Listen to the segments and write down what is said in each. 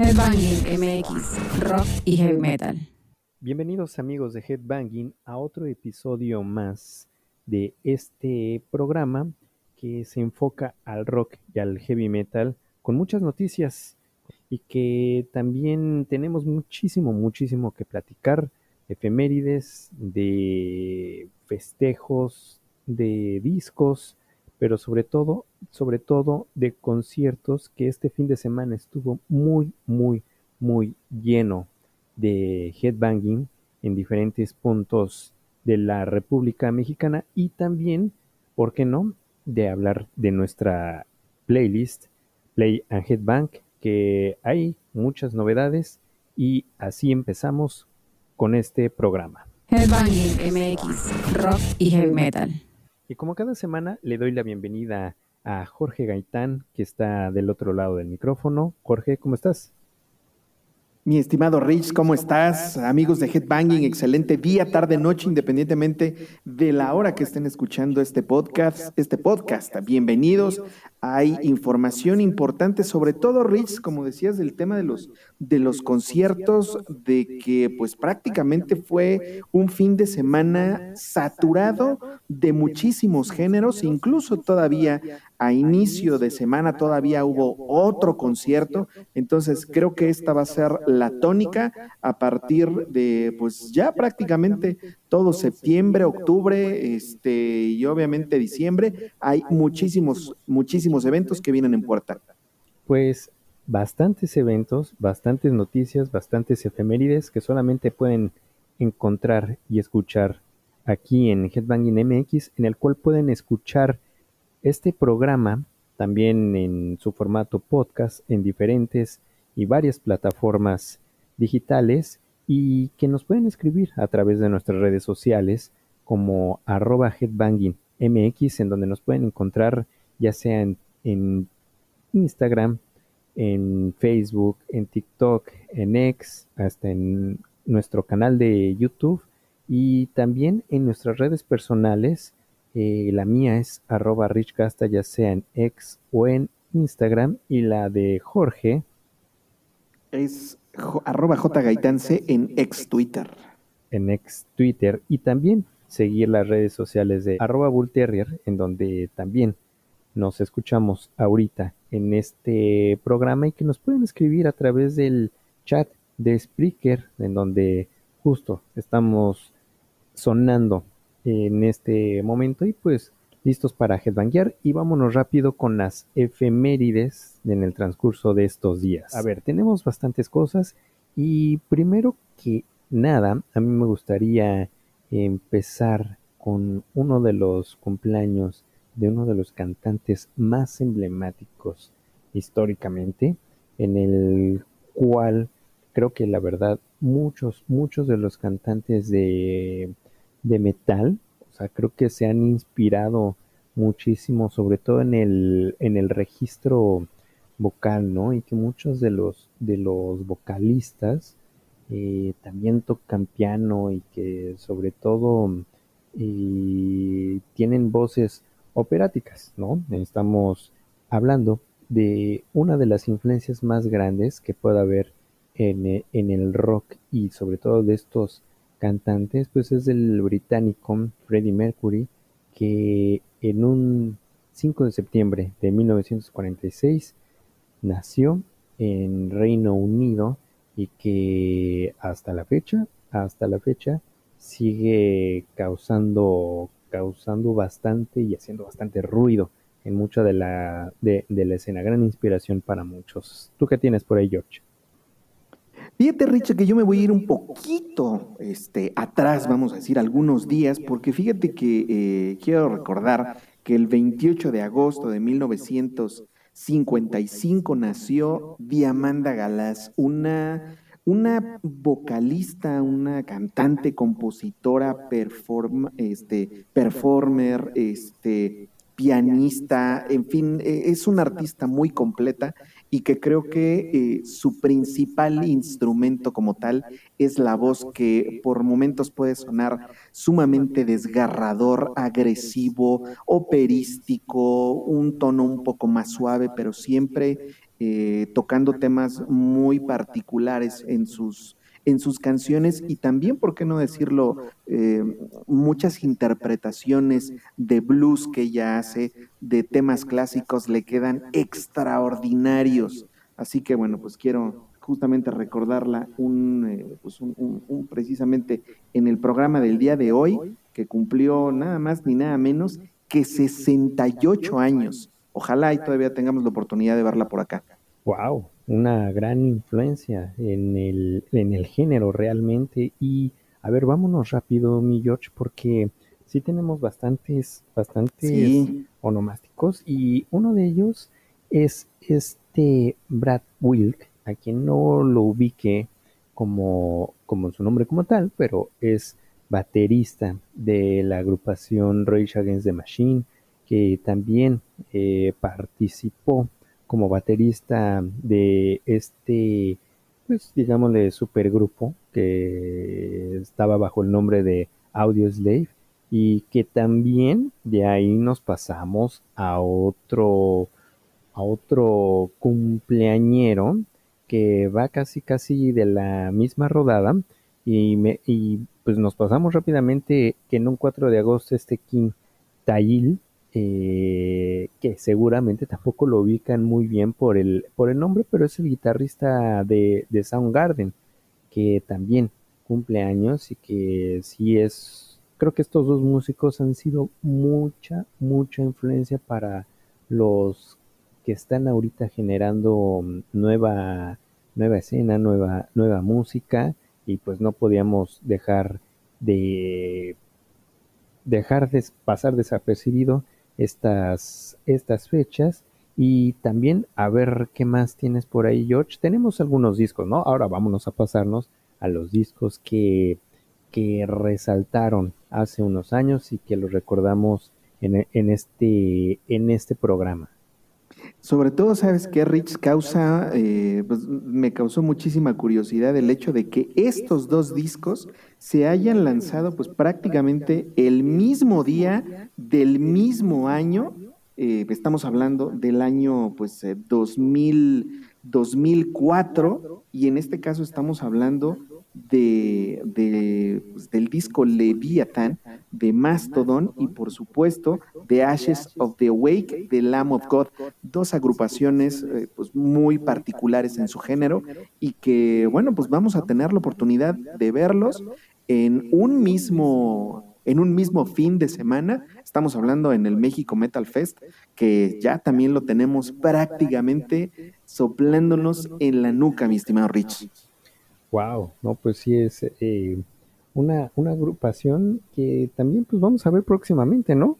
Headbanging MX, rock y heavy metal. Bienvenidos amigos de Headbanging a otro episodio más de este programa que se enfoca al rock y al heavy metal con muchas noticias y que también tenemos muchísimo, muchísimo que platicar, efemérides, de festejos, de discos, pero sobre todo, sobre todo de conciertos que este fin de semana estuvo muy, muy, muy lleno de headbanging en diferentes puntos de la República Mexicana y también, ¿por qué no?, de hablar de nuestra playlist Play and Headbang, que hay muchas novedades y así empezamos con este programa. Headbanging MX, rock y heavy metal. Y como cada semana le doy la bienvenida a Jorge Gaitán, que está del otro lado del micrófono. Jorge, ¿cómo estás? Mi estimado Rich, ¿cómo estás? Amigos de Headbanging, excelente día, tarde, noche, independientemente de la hora que estén escuchando este podcast. Este podcast, bienvenidos. Hay información importante, sobre todo, Rich, como decías, del tema de los, de los conciertos, de que pues prácticamente fue un fin de semana saturado de muchísimos géneros, incluso todavía a inicio de semana todavía hubo otro concierto, entonces creo que esta va a ser la tónica a partir de pues ya prácticamente todo septiembre, octubre, este y obviamente diciembre, hay muchísimos muchísimos eventos que vienen en puerta. Pues bastantes eventos, bastantes noticias, bastantes efemérides que solamente pueden encontrar y escuchar aquí en Headbanging MX, en el cual pueden escuchar este programa, también en su formato podcast, en diferentes y varias plataformas digitales y que nos pueden escribir a través de nuestras redes sociales como arroba headbangingmx en donde nos pueden encontrar ya sea en, en Instagram, en Facebook, en TikTok, en X, hasta en nuestro canal de YouTube y también en nuestras redes personales eh, la mía es arroba richcasta, ya sea en X o en Instagram. Y la de Jorge es arroba jgaitance en ex Twitter. En ex Twitter. Y también seguir las redes sociales de arroba bullterrier, en donde también nos escuchamos ahorita en este programa y que nos pueden escribir a través del chat de Spreaker, en donde justo estamos sonando en este momento y pues listos para headbanguear y vámonos rápido con las efemérides en el transcurso de estos días. A ver, tenemos bastantes cosas y primero que nada, a mí me gustaría empezar con uno de los cumpleaños de uno de los cantantes más emblemáticos históricamente, en el cual creo que la verdad muchos, muchos de los cantantes de de metal. Creo que se han inspirado muchísimo, sobre todo en el, en el registro vocal, ¿no? Y que muchos de los, de los vocalistas eh, también tocan piano y que sobre todo eh, tienen voces operáticas, ¿no? Estamos hablando de una de las influencias más grandes que pueda haber en, en el rock y sobre todo de estos cantantes, pues es el británico Freddie Mercury, que en un 5 de septiembre de 1946 nació en Reino Unido y que hasta la fecha, hasta la fecha sigue causando causando bastante y haciendo bastante ruido en mucha de la de, de la escena, gran inspiración para muchos. ¿Tú qué tienes por ahí, George? Fíjate, Richard, que yo me voy a ir un poquito este, atrás, vamos a decir, algunos días, porque fíjate que eh, quiero recordar que el 28 de agosto de 1955 nació Diamanda Galás, una, una vocalista, una cantante, compositora, perform, este, performer, este, pianista, en fin, e, es una artista muy completa y que creo que eh, su principal instrumento como tal es la voz que por momentos puede sonar sumamente desgarrador, agresivo, operístico, un tono un poco más suave, pero siempre eh, tocando temas muy particulares en sus, en sus canciones y también, por qué no decirlo, eh, muchas interpretaciones de blues que ella hace, de temas clásicos, le quedan extraordinarios. Así que bueno, pues quiero justamente recordarla un, eh, pues un, precisamente en el programa del día de hoy, que cumplió nada más ni nada menos que 68 años. Ojalá y todavía tengamos la oportunidad de verla por acá. Wow, una gran influencia en el, en el género realmente. Y a ver, vámonos rápido, mi George, porque sí tenemos bastantes, bastantes onomásticos y uno de ellos es este Brad Wilk, a quien no lo ubique como, como su nombre como tal, pero es baterista de la agrupación Rage Against the Machine, que también eh, participó como baterista de este, pues digámosle, supergrupo que estaba bajo el nombre de Audio Slave y que también de ahí nos pasamos a otro a otro cumpleañero que va casi casi de la misma rodada y, me, y pues nos pasamos rápidamente que en un 4 de agosto este King Tayil eh, que seguramente tampoco lo ubican muy bien por el, por el nombre, pero es el guitarrista de, de Soundgarden, que también cumple años y que sí es, creo que estos dos músicos han sido mucha, mucha influencia para los que están ahorita generando nueva, nueva escena, nueva, nueva música, y pues no podíamos dejar de dejar de pasar desapercibido estas, estas fechas. Y también a ver qué más tienes por ahí, George. Tenemos algunos discos, ¿no? Ahora vámonos a pasarnos a los discos que, que resaltaron hace unos años y que los recordamos en, en, este, en este programa. Sobre todo, ¿sabes qué, Rich? Causa, eh, pues, me causó muchísima curiosidad el hecho de que estos dos discos se hayan lanzado pues prácticamente el mismo día del mismo año. Eh, estamos hablando del año pues 2000, eh, 2004 y en este caso estamos hablando de, pues, del disco Leviathan de Mastodon y por supuesto The Ashes of the Awake de Lamb of God, dos agrupaciones eh, pues, muy particulares en su género y que bueno pues vamos a tener la oportunidad de verlos en un mismo en un mismo fin de semana. Estamos hablando en el México Metal Fest, que ya también lo tenemos prácticamente soplándonos en la nuca, mi estimado Rich. Wow, no, pues sí es eh, una, una agrupación que también pues vamos a ver próximamente, ¿no?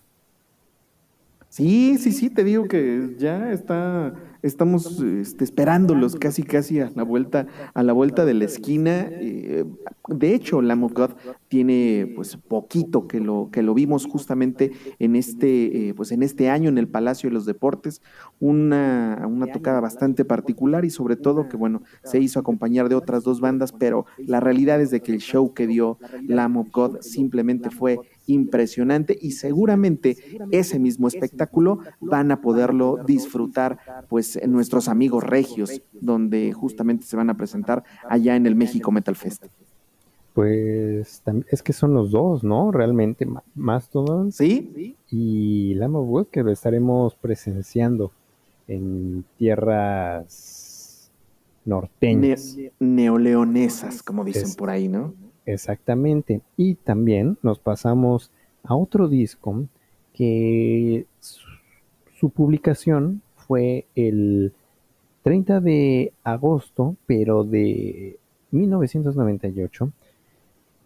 Sí, sí, sí, te digo que ya está, estamos este, esperándolos casi, casi a la vuelta, a la vuelta de la esquina. Eh, de hecho, Lamb of God tiene pues poquito que lo, que lo vimos justamente en este, eh, pues en este año en el Palacio de los Deportes, una, una tocada bastante particular y sobre todo que bueno, se hizo acompañar de otras dos bandas, pero la realidad es de que el show que dio Lamb of God simplemente fue impresionante y seguramente ese mismo espectáculo van a poderlo disfrutar pues nuestros amigos regios, donde justamente se van a presentar allá en el México Metal Fest. Pues es que son los dos, ¿no? Realmente Mastodon ¿Sí? y Lama Wood que lo estaremos presenciando en tierras norteñas. neoleonesas, como dicen por ahí, ¿no? Exactamente. Y también nos pasamos a otro disco que su, publicación fue el 30 de agosto, pero de 1998.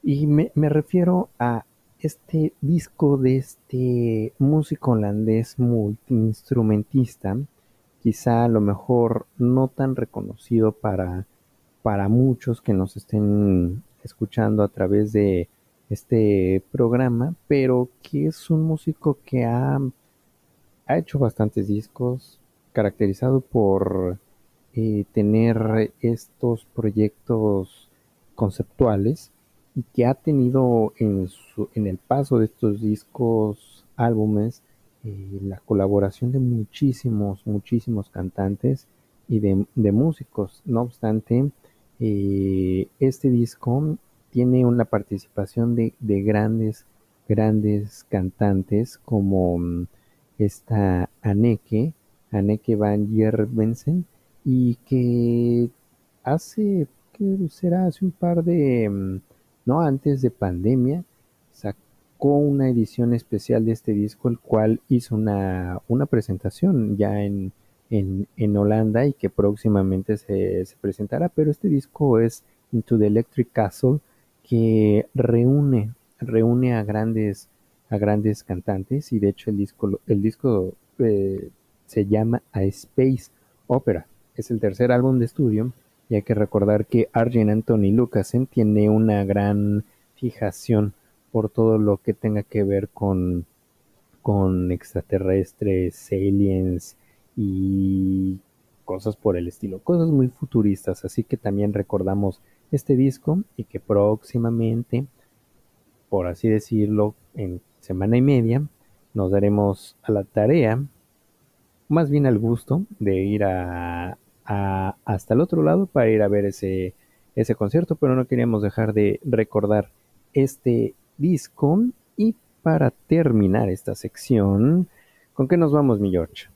Y me, me refiero a este disco de este músico holandés multiinstrumentista, quizá a lo mejor no tan reconocido para, para muchos que nos estén escuchando a través de este programa, pero que es un músico que ha, ha hecho bastantes discos, caracterizado por eh, tener estos proyectos conceptuales y que ha tenido en, su, en el paso de estos discos, álbumes, eh, la colaboración de muchísimos, muchísimos cantantes y de, músicos. No obstante, eh, este disco tiene una participación de, de, grandes, grandes cantantes como mm, esta Anneke, Anneke van Jervensen, y que hace, que será hace un par de, mm, no antes de pandemia, sacó una edición especial de este disco, el cual hizo una, una presentación ya en, en, en, Holanda y que próximamente se, se, presentará, pero este disco es Into the Electric Castle, que reúne, reúne a grandes, a grandes cantantes y de hecho el disco, el disco eh, se llama A Space Opera. Es el tercer álbum de estudio y hay que recordar que Arjen Anthony Lucasen tiene una gran fijación por todo lo que tenga que ver con, con extraterrestres, aliens y cosas por el estilo, cosas muy futuristas, así que también recordamos este disco y que próximamente, por así decirlo, en semana y media, nos daremos a la tarea, más bien al gusto, de ir a, hasta el otro lado para ir a ver ese, ese concierto, pero no queríamos dejar de recordar este disco. Y para terminar esta sección, ¿con qué nos vamos, mi George?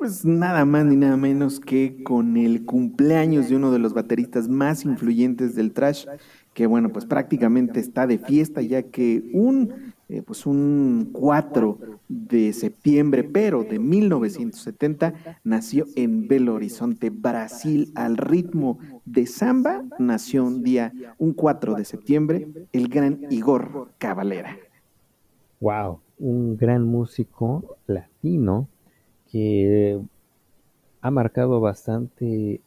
Pues nada más ni nada menos que con el cumpleaños de uno de los bateristas más influyentes del trash, que bueno, pues prácticamente está de fiesta, ya que un, eh, pues un 4 de septiembre, pero de 1970, nació en Belo Horizonte, Brasil, al ritmo de samba, nació un día, un 4 de septiembre, el gran Igor Cavalera. Wow, un gran músico latino que ha marcado bastante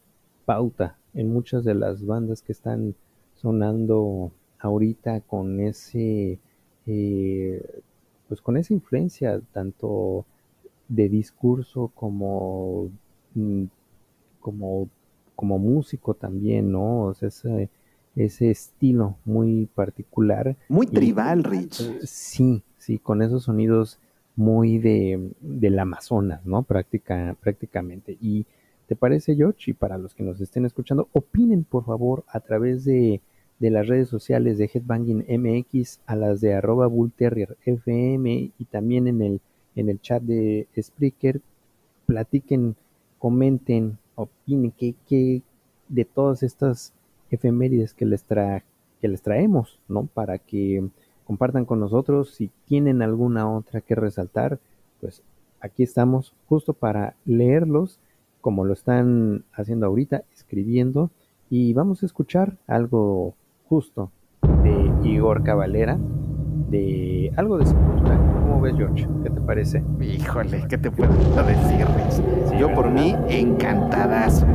pauta en muchas de las bandas que están sonando ahorita con ese eh, pues con esa influencia tanto de discurso como mm, como como músico también no o sea, ese, ese estilo muy particular. Muy tribal Rich. sí sí con esos sonidos muy de, del Amazonas, ¿no? Práctica, prácticamente. Y ¿te parece, George? Y para los que nos estén escuchando, opinen por favor a través de, de las redes sociales de Headbanging MX a las de arroba Bullterrier FM y también en el, en el chat de Spreaker. Platiquen, comenten, opinen que, que de todas estas efemérides que les, tra que les traemos, ¿no? Para que compartan con nosotros. Si tienen alguna otra que resaltar, pues aquí estamos justo para leerlos como lo están haciendo ahorita, escribiendo. Y vamos a escuchar algo justo de Igor Cavalera, de algo de Sepultura. ¿Cómo ves, George? ¿Qué te parece? Híjole, ¿qué te puedo decir, Yo por mí, encantadas.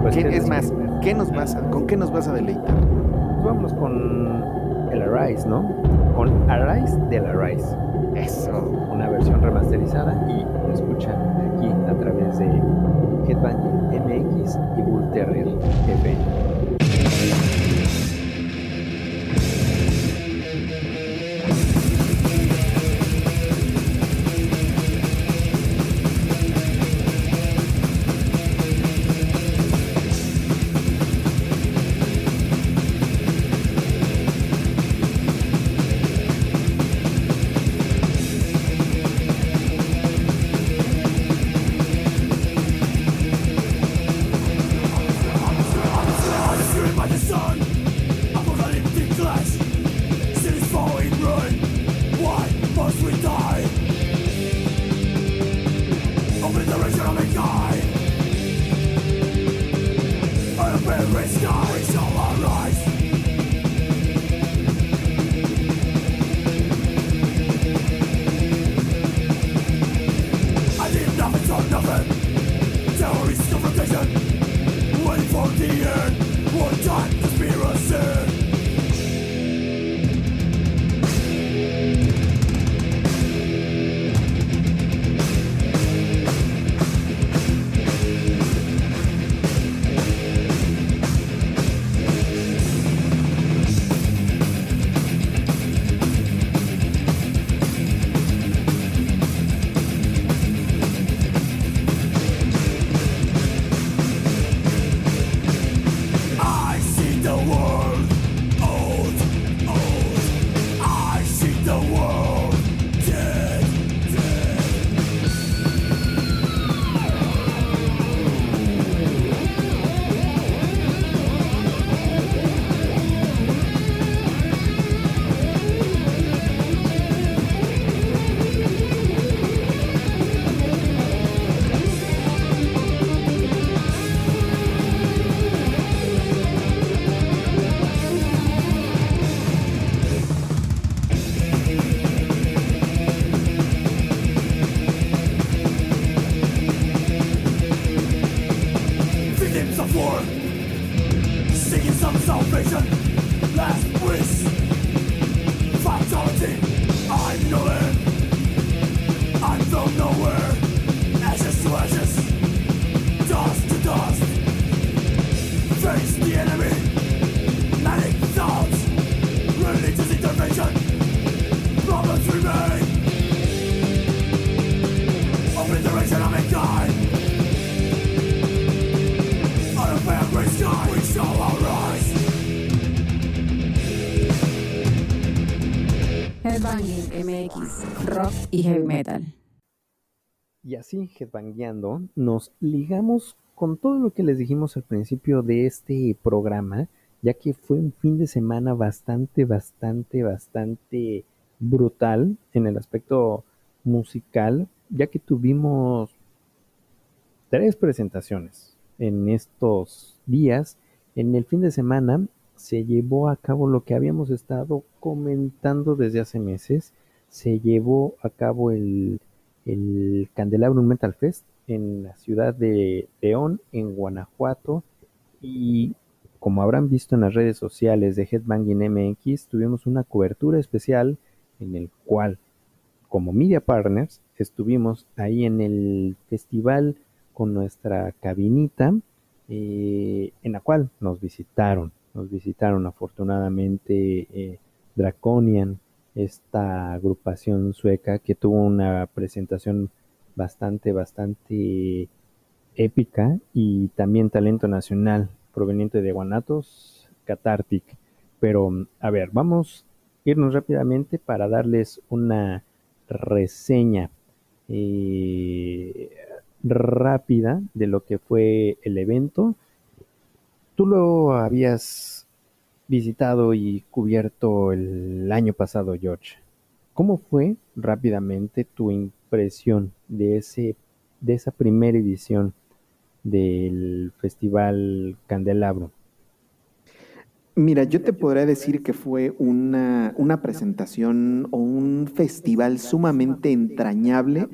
Pues, es más, ¿qué nos vas ¿con qué nos vas a deleitar? Pues vámonos con el Arise, ¿no? Con Arise del Arise. Eso. Una versión remasterizada y lo escuchan aquí a través de Headbanging MX y Bull Terrier FM. destroy y heavy metal. Y así, headbangueando, nos ligamos con todo lo que les dijimos al principio de este programa, ya que fue un fin de semana bastante, bastante, bastante brutal en el aspecto musical, ya que tuvimos tres presentaciones en estos días. En el fin de semana se llevó a cabo lo que habíamos estado comentando desde hace meses, se llevó a cabo el, el Candelabrum Metal Fest en la ciudad de León, en Guanajuato. Y como habrán visto en las redes sociales de Headbanging MX, tuvimos una cobertura especial en el cual, como media partners, estuvimos ahí en el festival con nuestra cabinita, eh, en la cual nos visitaron, nos visitaron afortunadamente eh, Draconian, esta agrupación sueca que tuvo una presentación bastante, bastante épica y también talento nacional proveniente de Guanatos, Cathartic. Pero, a ver, vamos a irnos rápidamente para darles una reseña eh, rápida de lo que fue el evento. Tú lo habías visitado y cubierto el año pasado, George. ¿Cómo fue rápidamente tu impresión de, ese, de esa primera edición del Festival Candelabro? Mira, yo te podría decir que fue una, una presentación o un festival sumamente entrañable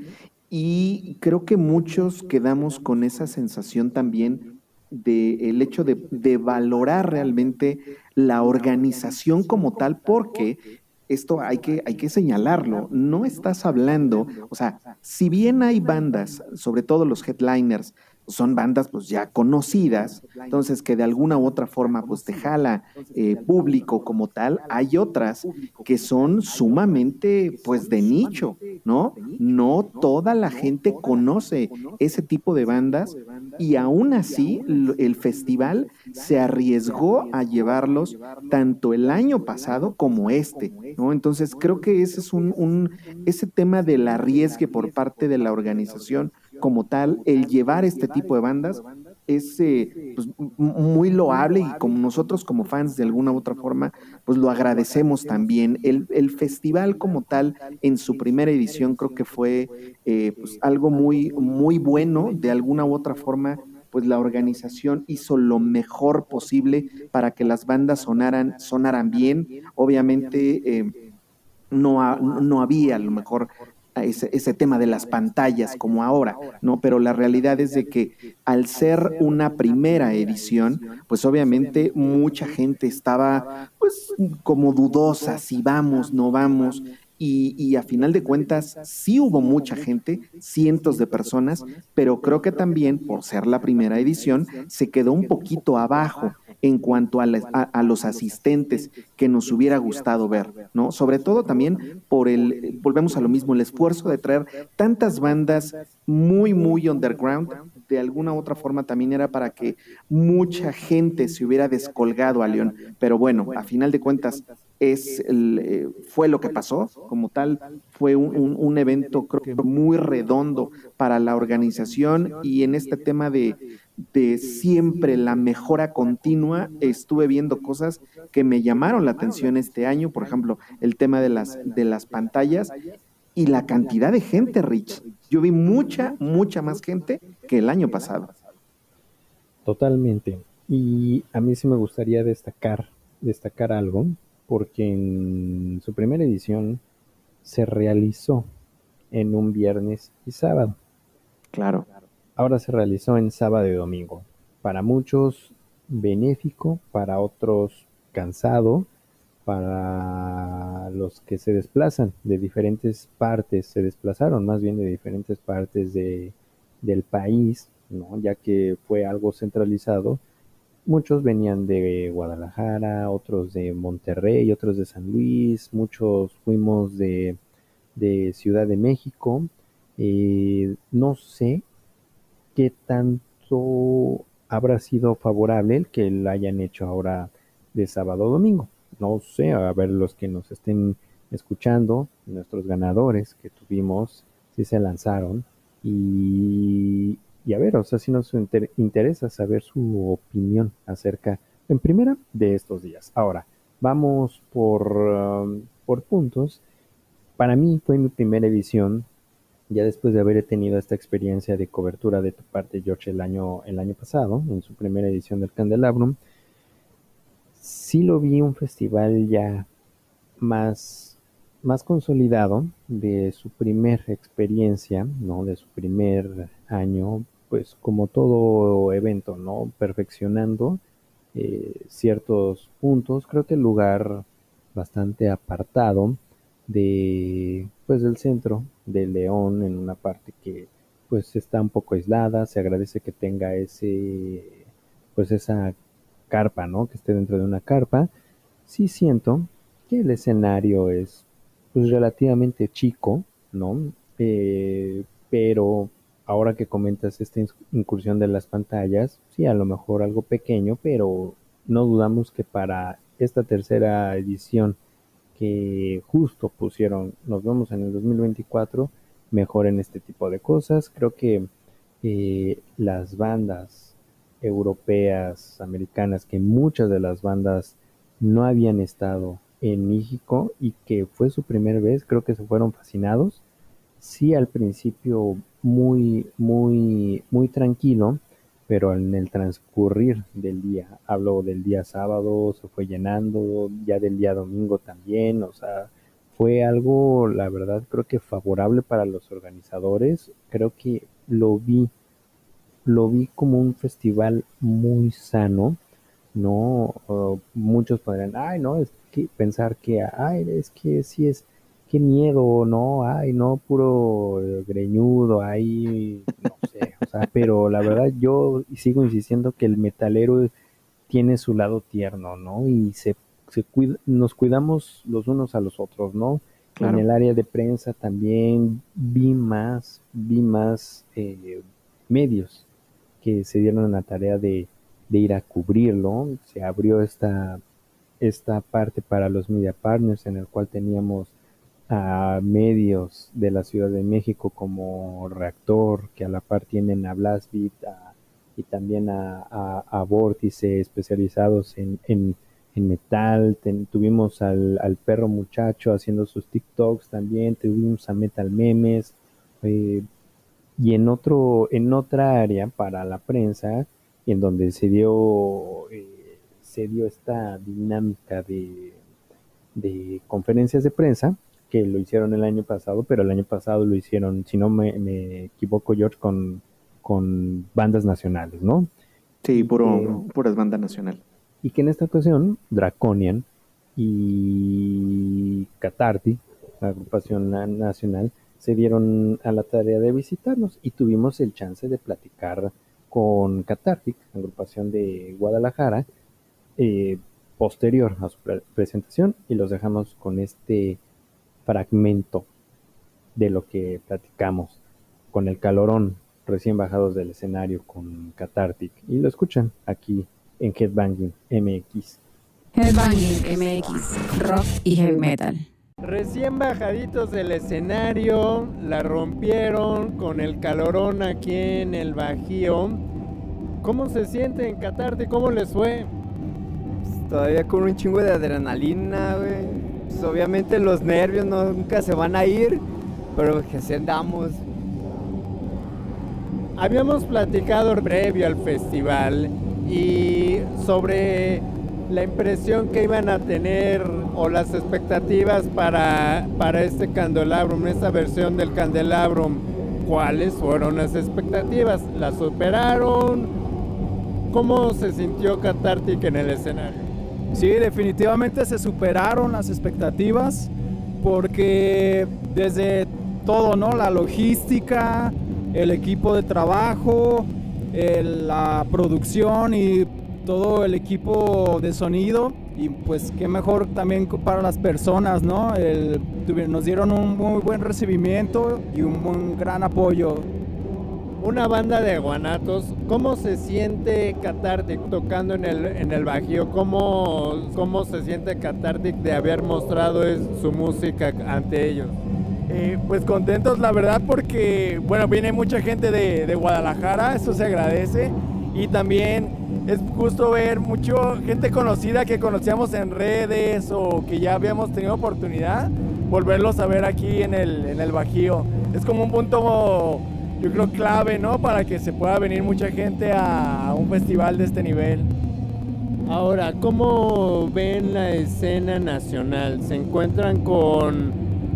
y creo que muchos quedamos con esa sensación también del hecho de, de, valorar realmente la organización como tal, porque esto hay que, hay que señalarlo, no estás hablando, o sea, si bien hay bandas, sobre todo los headliners, son bandas pues ya conocidas, entonces que de alguna u otra forma pues te jala eh, público como tal, hay otras que son sumamente pues de nicho, ¿no? No toda la gente conoce ese tipo de bandas y aún así el festival se arriesgó a llevarlos tanto el año pasado como este, ¿no? Entonces creo que ese es un, un ese tema del arriesgue por parte de la organización como tal, el llevar este tipo de bandas es eh, pues, muy loable y como nosotros como fans de alguna u otra forma, pues lo agradecemos también. El, el festival como tal, en su primera edición, creo que fue eh, pues, algo muy, muy bueno, de alguna u otra forma pues la organización hizo lo mejor posible para que las bandas sonaran, sonaran bien. Obviamente eh, no, no había a lo mejor ese, ese, tema de las pantallas como ahora, ¿no? Pero la realidad es de que al ser una primera edición, pues obviamente mucha gente estaba pues como dudosa si vamos, no vamos, y, a final de cuentas sí hubo mucha gente, cientos de personas, pero creo que también por ser la primera edición se quedó un poquito abajo en cuanto a, a, los asistentes que nos hubiera gustado ver, ¿no? Sobre todo también por el, volvemos a lo mismo, el esfuerzo de traer tantas bandas muy, muy underground, de alguna u otra forma también era para que mucha gente se hubiera descolgado a León. Pero bueno, a final de cuentas, es eh, fue lo que pasó como tal, fue un, evento creo muy redondo para la organización y en este tema de, de siempre la mejora continua, estuve viendo cosas que me llamaron la atención este año, por ejemplo, el tema de las, de las pantallas y la cantidad de gente, Rich. Yo vi mucha, mucha más gente que el año pasado. Totalmente. Y a mí sí me gustaría destacar, destacar algo porque en su primera edición se realizó en un viernes y sábado. Claro. Ahora se realizó en sábado y domingo. Para muchos benéfico, para otros cansado, para los que se desplazan de diferentes partes, se desplazaron más bien de diferentes partes de, del país, ¿no? ya que fue algo centralizado. Muchos venían de Guadalajara, otros de Monterrey, otros de San Luis, muchos fuimos de, Ciudad de México. Eh, no sé qué tanto habrá sido favorable el que lo hayan hecho ahora de sábado a domingo. No sé, a ver los que nos estén escuchando, nuestros ganadores que tuvimos, si se lanzaron y, a ver, o sea, si nos interesa saber su opinión acerca, en primera, de estos días. Ahora, vamos por, um, por puntos. Para mí fue mi primera edición, ya después de haber tenido esta experiencia de cobertura de tu parte, George, el año, el año pasado, en su primera edición del Candelabrum sí lo vi un festival ya más, más consolidado de su primer experiencia, ¿no? De su primer año, pues como todo evento, ¿no? Perfeccionando eh, ciertos puntos. Creo que el lugar bastante apartado de, pues del centro de León, en una parte que pues está un poco aislada. Se agradece que tenga ese, pues esa carpa, ¿no? Que esté dentro de una carpa. Sí siento que el escenario es pues relativamente chico, ¿no? Eh, pero ahora que comentas esta incursión de las pantallas, sí, a lo mejor algo pequeño, pero no dudamos que para esta tercera edición que justo pusieron, nos vemos en el 2024, mejoren este tipo de cosas. Creo que eh, las bandas europeas, americanas, que muchas de las bandas no habían estado en México y que fue su primera vez, creo que se fueron fascinados. Sí, al principio muy, muy, muy tranquilo, pero en el transcurrir del día, hablo del día sábado, se fue llenando, ya del día domingo también, o sea, fue algo, la verdad, creo que favorable para los organizadores, creo que lo vi lo vi como un festival muy sano, ¿no? muchos podrían, ay, no, es que pensar que, ay, es que sí es, qué miedo, ¿no? Ay, no, puro greñudo, ay, no sé, o sea, pero la verdad yo sigo insistiendo que el metalero tiene su lado tierno, ¿no? Y se, se nos cuidamos los unos a los otros, ¿no? En el área de prensa también vi más, vi más eh, medios que se dieron la tarea de, ir a cubrirlo. Se abrió esta, esta parte para los media partners en el cual teníamos a medios de la Ciudad de México como Reactor, que a la par tienen a Blastbeat y también a, a, Vórtice especializados en, en, metal. tuvimos al, al, perro muchacho haciendo sus TikToks también, tuvimos a Metal Memes. Eh, y en otro en otra área para la prensa en donde se dio eh, se dio esta dinámica de, de conferencias de prensa que lo hicieron el año pasado pero el año pasado lo hicieron si no me, equivoco George con con bandas nacionales no sí puro puras bandas nacionales y que en esta ocasión Draconian y Catarti la agrupación nacional se dieron a la tarea de visitarnos y tuvimos el chance de platicar con Cathartic, agrupación de Guadalajara, eh, posterior a su presentación y los dejamos con este fragmento de lo que platicamos con el calorón recién bajados del escenario con Cathartic y lo escuchan aquí en Headbanging MX. Headbanging MX, rock y heavy metal. Recién bajaditos del escenario, la rompieron con el calorón aquí en el Bajío. ¿Cómo se sienten, Catarte? ¿Cómo les fue? Pues, todavía con un chingo de adrenalina, güey. Pues, obviamente los nervios nunca se van a ir, pero que se andamos. Habíamos platicado previo al festival y sobre la impresión que iban a tener o las expectativas para, para este candelabrum, esta versión del candelabrum. ¿Cuáles fueron las expectativas? ¿Las superaron? ¿Cómo se sintió Catartic en el escenario? Sí, definitivamente se superaron las expectativas porque desde todo, ¿no? La logística, el equipo de trabajo, la producción y todo el equipo de sonido y pues qué mejor también para las personas, ¿no? nos dieron un muy buen recibimiento y un, gran apoyo. Una banda de guanatos, ¿cómo se siente Cathartic tocando en el, en el Bajío? ¿Cómo, ¿Cómo se siente Cathartic de haber mostrado su música ante ellos? Eh, pues contentos la verdad porque, bueno, viene mucha gente de, de Guadalajara, eso se agradece. Y también es justo ver mucho gente conocida que conocíamos en redes o que ya habíamos tenido oportunidad, volverlos a ver aquí en el, en el Bajío. Es como un punto, yo creo, clave, ¿no? Para que se pueda venir mucha gente a, un festival de este nivel. Ahora, ¿cómo ven la escena nacional? ¿Se encuentran con,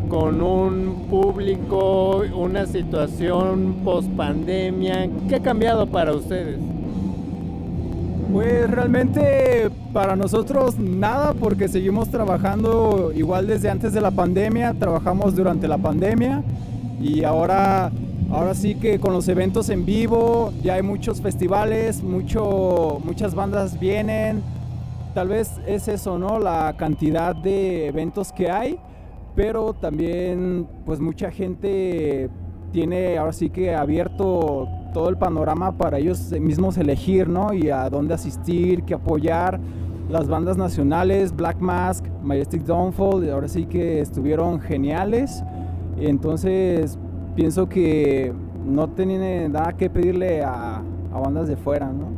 con un público, una situación post pandemia? ¿Qué ha cambiado para ustedes? Pues realmente para nosotros nada porque seguimos trabajando igual desde antes de la pandemia, trabajamos durante la pandemia y ahora, ahora sí que con los eventos en vivo ya hay muchos festivales, mucho, muchas bandas vienen, tal vez es eso, ¿no? La cantidad de eventos que hay, pero también pues mucha gente tiene ahora sí que abierto todo el panorama para ellos mismos elegir, ¿no? Y a dónde asistir, qué apoyar. Las bandas nacionales, Black Mask, Majestic Downfall, ahora sí que estuvieron geniales. Entonces, pienso que no tienen nada que pedirle a, a bandas de fuera, ¿no?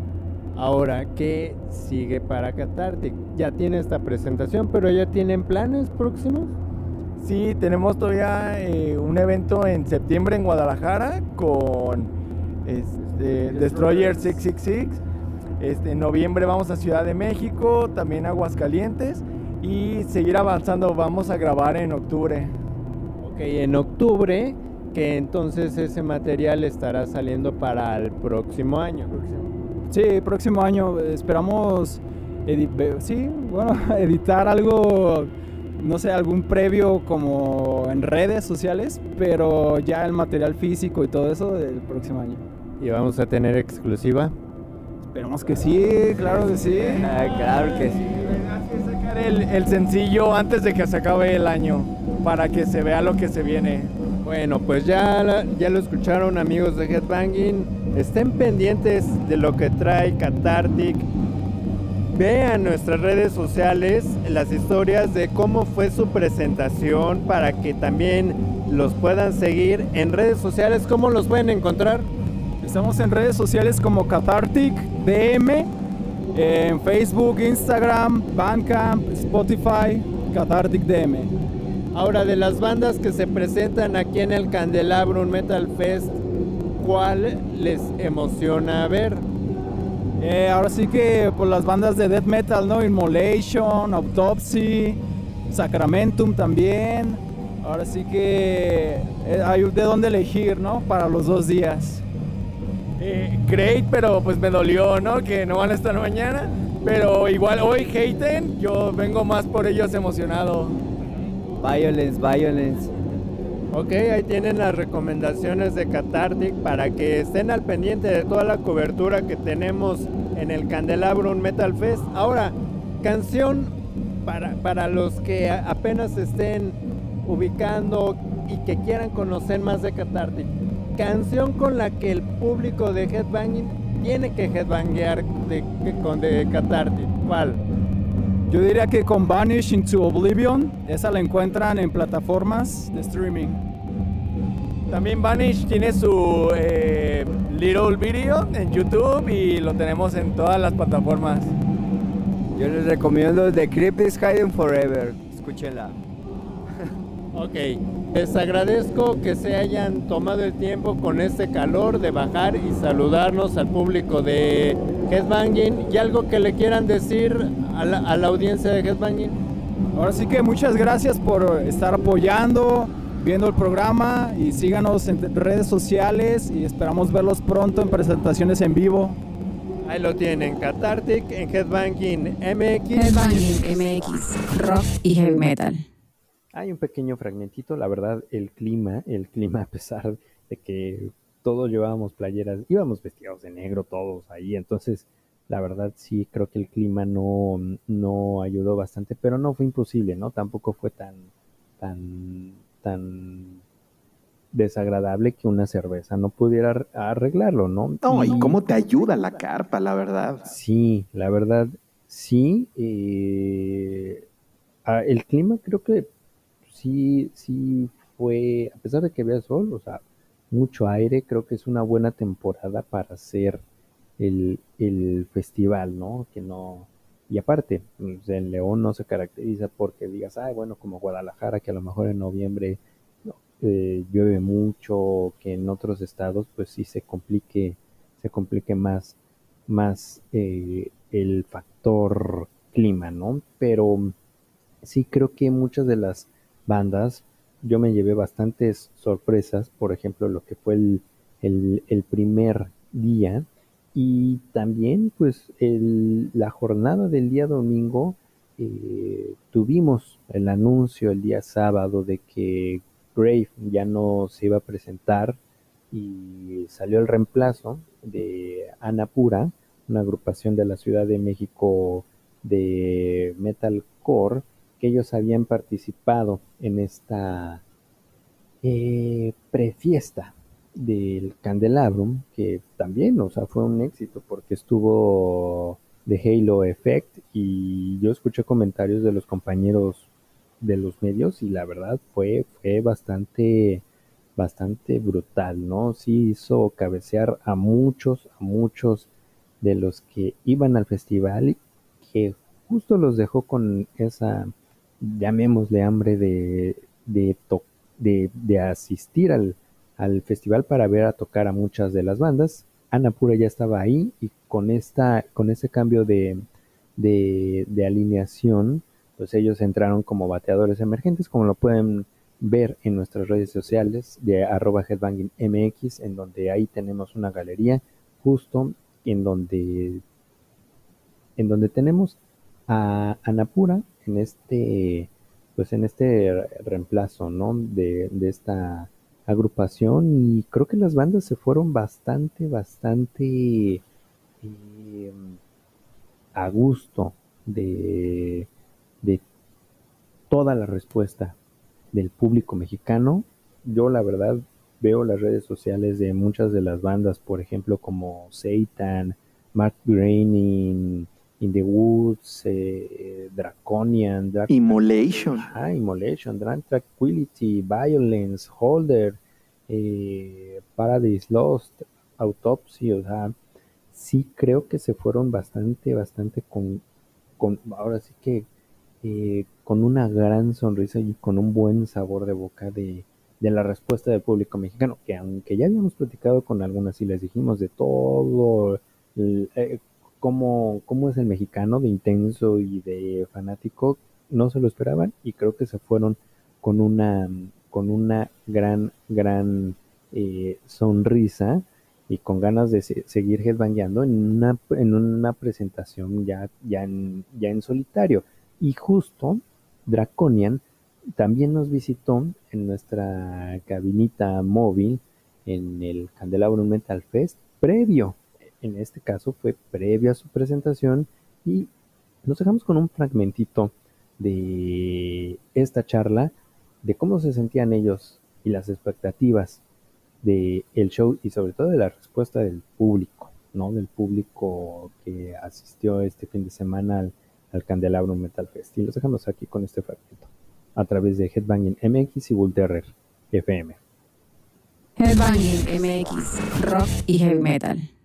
Ahora, ¿qué sigue para Catarte? Ya tiene esta presentación, pero ya tienen planes próximos. Sí, tenemos todavía eh, un evento en septiembre en Guadalajara con este, Destroyer 666. Este, en noviembre vamos a Ciudad de México, también Aguascalientes y seguir avanzando. Vamos a grabar en octubre. Ok, en octubre, que entonces ese material estará saliendo para el próximo año. Sí, próximo año esperamos sí, bueno, editar algo no sé, algún previo como en redes sociales, pero ya el material físico y todo eso del próximo año. ¿Y vamos a tener exclusiva? Esperemos que sí, claro que sí. Ah, claro que sí. Hay que sacar el, el sencillo antes de que se acabe el año, para que se vea lo que se viene. Bueno, pues ya, ya lo escucharon amigos de Headbanging. Estén pendientes de lo que trae Cathartic Vean nuestras redes sociales las historias de cómo fue su presentación para que también los puedan seguir en redes sociales. ¿Cómo los pueden encontrar? Estamos en redes sociales como Cathartic DM, en Facebook, Instagram, Bandcamp, Spotify, Cathartic DM. Ahora, de las bandas que se presentan aquí en el Candelabro Metal Fest, ¿cuál les emociona ver? Eh, ahora sí que por las bandas de death metal, ¿no? Immolation, Autopsy, Sacramentum también. Ahora sí que eh, hay de dónde elegir, ¿no? Para los dos días. Eh, great, pero pues me dolió, ¿no? Que no van a estar mañana. Pero igual hoy Hayten, yo vengo más por ellos emocionado. Violence, violence. Ok, ahí tienen las recomendaciones de Cathartic para que estén al pendiente de toda la cobertura que tenemos en el Candelabro Metal Fest. Ahora, canción para, para los que apenas estén ubicando y que quieran conocer más de Cathartic. Canción con la que el público de Headbanging tiene que headbanguear con de Cathartic. ¿Cuál? Yo diría que con Vanish into Oblivion, esa la encuentran en plataformas de streaming. También Vanish tiene su eh, Little Video en YouTube y lo tenemos en todas las plataformas. Yo les recomiendo The Crypt is Hidden Forever. Escúchenla. ok, les agradezco que se hayan tomado el tiempo con este calor de bajar y saludarnos al público de Headbanging y algo que le quieran decir a la, a la audiencia de Headbanging. Ahora sí que muchas gracias por estar apoyando viendo el programa y síganos en redes sociales y esperamos verlos pronto en presentaciones en vivo. Ahí lo tienen, Cathartic en Headbanging MX. Headbanging MX, rock y heavy metal. Hay un pequeño fragmentito, la verdad, el clima, el clima a pesar de que todos llevábamos playeras, íbamos vestidos de negro todos ahí, entonces la verdad sí creo que el clima no, no ayudó bastante, pero no fue imposible, ¿no? Tampoco fue tan, tan, tan desagradable que una cerveza no pudiera arreglarlo, ¿no? No, y cómo te ayuda la carpa, la verdad. Sí, la verdad, sí. eh, el clima creo que sí, sí fue, a pesar de que había sol, o sea, mucho aire, creo que es una buena temporada para hacer el, el festival, ¿no? Que no, y aparte, el León no se caracteriza porque digas, ay, bueno, como Guadalajara, que a lo mejor en noviembre no, eh, llueve mucho, que en otros estados, pues sí se complique, se complique más, más eh, el factor clima, ¿no? Pero sí creo que muchas de las bandas, yo me llevé bastantes sorpresas, por ejemplo, lo que fue el, el, primer día y también pues el, la jornada del día domingo eh, tuvimos el anuncio el día sábado de que Grave ya no se iba a presentar y salió el reemplazo de Anapura, una agrupación de la Ciudad de México de metalcore que ellos habían participado en esta eh, prefiesta del Candelabrum, que también, o sea, fue un éxito porque estuvo de Halo Effect y yo escuché comentarios de los compañeros de los medios y la verdad fue, fue bastante, bastante brutal, ¿no? Sí hizo cabecear a muchos, a muchos de los que iban al festival que justo los dejó con esa, llamémosle hambre de, de, asistir al, al festival para ver a tocar a muchas de las bandas. Ana Pura ya estaba ahí y con esta, con ese cambio de, de, alineación, pues ellos entraron como bateadores emergentes, como lo pueden ver en nuestras redes sociales de arroba headbanging MX, en donde ahí tenemos una galería justo en donde en donde tenemos a Anapura en este pues en este re- reemplazo ¿no? de, de esta agrupación y creo que las bandas se fueron bastante bastante eh, a gusto de, de toda la respuesta del público mexicano. Yo la verdad veo las redes sociales de muchas de las bandas, por ejemplo como Satan, Mark Groening, In the Woods, eh, Draconian, Drac Immolation. Ajá, Immolation, Drunk Tranquility, Violence, Holder, eh, Paradise Lost, Autopsy, o sea, sí creo que se fueron bastante, bastante con, con ahora sí que eh, con una gran sonrisa y con un buen sabor de boca de, de la respuesta del público mexicano, que aunque ya habíamos platicado con algunas y les dijimos de todo, el- eh, cómo, cómo es el mexicano de intenso y de fanático, no se lo esperaban y creo que se fueron con una, con una gran, gran eh, sonrisa y con ganas de se- seguir headbangueando en una, en una presentación ya, ya, en, ya en solitario. Y justo Draconian también nos visitó en nuestra cabinita móvil en el Candelabrum Metal Fest previo. En este caso fue previo a su presentación y nos dejamos con un fragmentito de esta charla de cómo se sentían ellos y las expectativas del el show y sobre todo de la respuesta del público, ¿no? Del público que asistió este fin de semana al, al Candelabrum Metal Fest. Y los dejamos aquí con este fragmento a través de Headbanging MX y Volterrer FM. Headbanging MX, rock y heavy metal.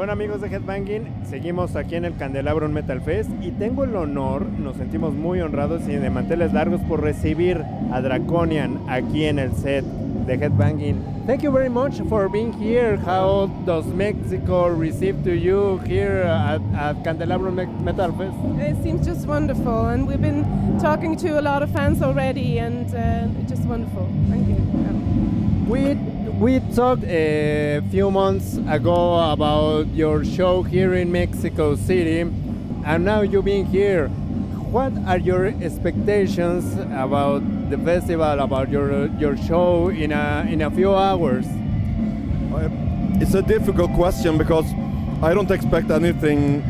Bueno amigos de Headbanging, seguimos aquí en el Candelabrum Metal Fest y tengo el honor, nos sentimos muy honrados y de manteles largos por recibir a Draconian aquí en el set de Headbanging. Thank you very much for being here. How does Mexico receive to you here at, at Candelabrum Me- Metal Fest? It seems just wonderful, and we've been talking to a lot of fans already, and uh, it's just wonderful. Thank you. We we talked a few months ago about your show here in Mexico City, and now you've been here. What are your expectations about the festival, about your your show in a in a few hours? Uh, it's a difficult question because I don't expect anything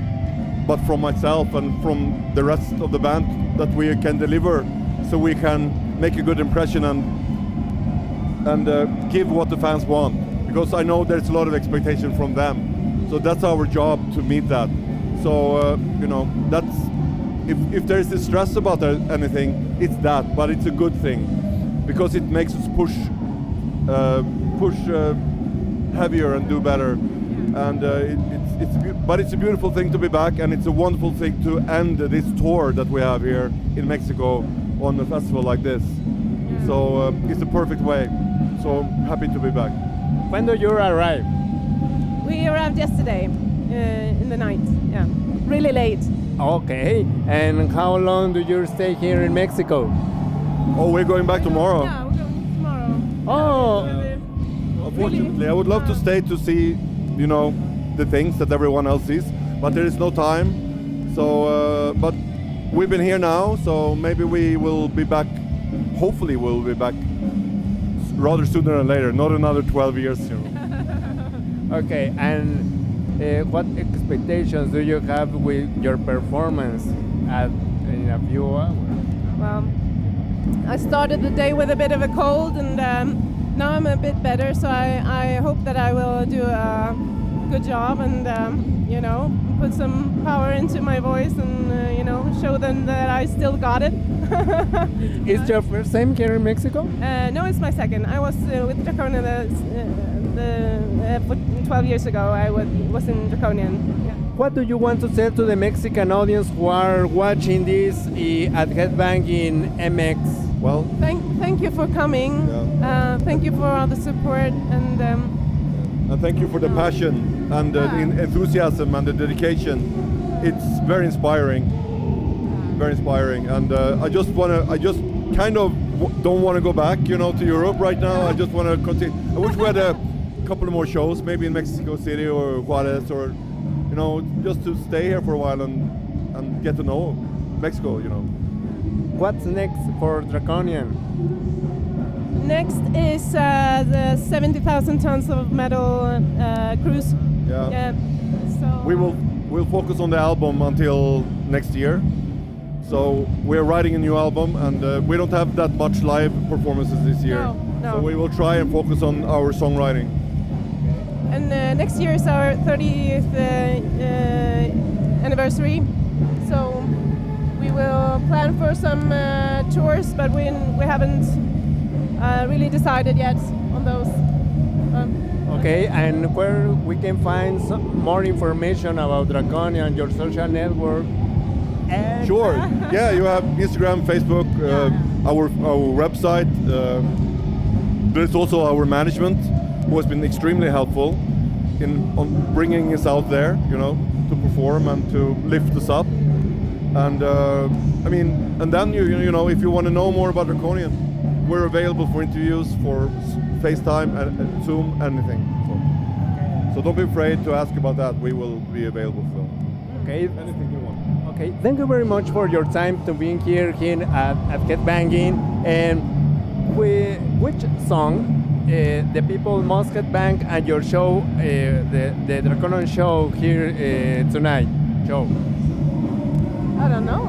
but from myself and from the rest of the band that we can deliver so we can make a good impression and and uh, give what the fans want because I know there's a lot of expectation from them. So that's our job to meet that. So uh, you know that's if, if there is a stress about uh, anything it's that but it's a good thing because it makes us push uh, push uh, heavier and do better. And uh, it, it's, it's but it's a beautiful thing to be back and it's a wonderful thing to end this tour that we have here in Mexico on a festival like this. So uh, it's a perfect way so I'm happy to be back When do you arrive? We arrived yesterday uh, in the night. Yeah, really late. Okay, and how long do you stay here in Mexico? oh we're going back tomorrow Yeah, we're going tomorrow. Oh, Unfortunately, I would love to stay to see, you know, the things that everyone else sees, but there is no time. So, uh, but we've been here now, so maybe we will be back. Hopefully, we'll be back s- rather sooner than later. Not another 12 years. You know. okay, and uh, what expectations do you have with your performance at in a few hours? Well, I started the day with a bit of a cold, and um, now I'm a bit better. So I, I hope that I will do a good job, and um, you know, put some power into my voice, and uh, you know, show them that I still got it. Is your first time here in Mexico? Uh, no, it's my second. I was uh, with Draconian the, uh, the uh, 12 years ago. I was, was in Draconian. Yeah. What do you want to say to the Mexican audience who are watching this uh, at Headbanging MX? Well, Thank, thank you for coming. Yeah. Uh, thank you for all the support and. Um, and thank you for the passion and the en- enthusiasm and the dedication. It's very inspiring. Very inspiring, and uh, I just wanna, I just kind of w- don't want to go back, you know, to Europe right now. I just want to continue. I wish we had a couple of more shows, maybe in Mexico City or Juarez, or you know, just to stay here for a while and and get to know Mexico, you know. What's next for Draconian? next is uh, the 70,000 tons of metal uh, cruise. Yeah. Yeah. So We will we'll focus on the album until next year. So we're writing a new album, and uh, we don't have that much live performances this year. No, no. So we will try and focus on our songwriting. And uh, next year is our 30th uh, uh, anniversary. So we will plan for some uh, tours, but we, we haven't uh, really decided yet on those. Um, Okay, and where we can find some more information about Draconian, your social network. And Sure. yeah, you have Instagram, Facebook, uh, our our website. Uh, there's also our management, who has been extremely helpful in on bringing us out there, you know, to perform and to lift us up. And uh, I mean, and then you you know, if you want to know more about Draconian, we're available for interviews, for FaceTime, and, Zoom, anything. So, so don't be afraid to ask about that. We will be available for Okay, anything. Okay. Thank you very much for your time to being here, here at, at Headbanging. And we, which song uh, the people must headbang at your show, uh, the, the Draconian show here uh, tonight? Show. I don't know.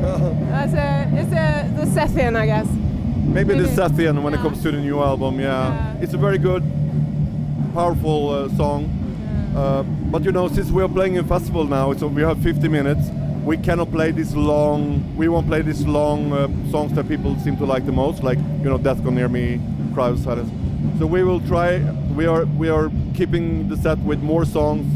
It's a, it's a, the Sethian, I guess. Maybe the Sethian when it comes to the new album, yeah. Yeah. It's a very good, powerful uh, song. Uh, but you know, since we are playing a festival now, so we have 50 minutes, we cannot play this long, we won't play this long uh, songs that people seem to like the most, like, you know, Death Gone Near Me, Cry of Silence. So we will try, we are, we are keeping the set with more songs.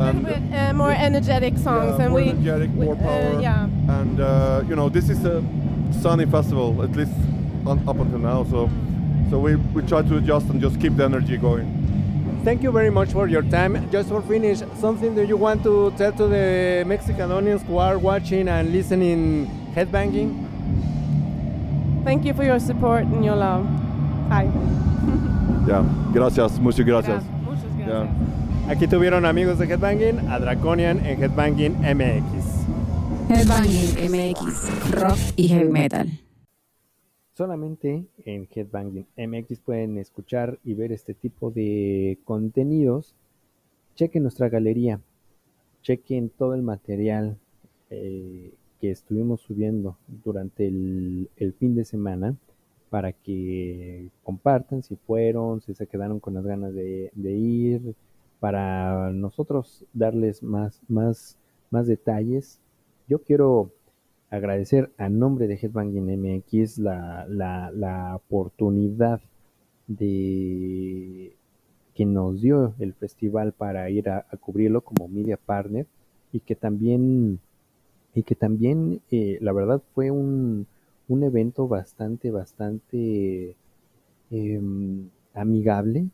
And with uh, more energetic songs, yeah, and more we energetic, we- more uh, yeah. And uh, you know, this is a sunny festival, at least on, up until now. So, so we, we try to adjust and just keep the energy going. Thank you very much for your time. Just for finish, something that you want to tell to the Mexican audience who are watching and listening headbanging? Thank you for your support and your love. Hi. Yeah, gracias, muchas gracias. Yeah, muchas gracias. Yeah. Aquí tuvieron amigos de Headbanging a Draconian en Headbanging MX. Headbanging MX, rock y heavy metal. Solamente en Headbanging MX pueden escuchar y ver este tipo de contenidos. Chequen nuestra galería, chequen todo el material eh, que estuvimos subiendo durante el, fin de semana para que compartan si fueron, si se quedaron con las ganas de, de ir, para nosotros darles más, más, más detalles. Yo quiero agradecer a nombre de Headbanging MX la, la, la oportunidad de que nos dio el festival para ir a, cubrirlo como media partner y que también y que también eh, la verdad fue un, un evento bastante bastante em, amigable.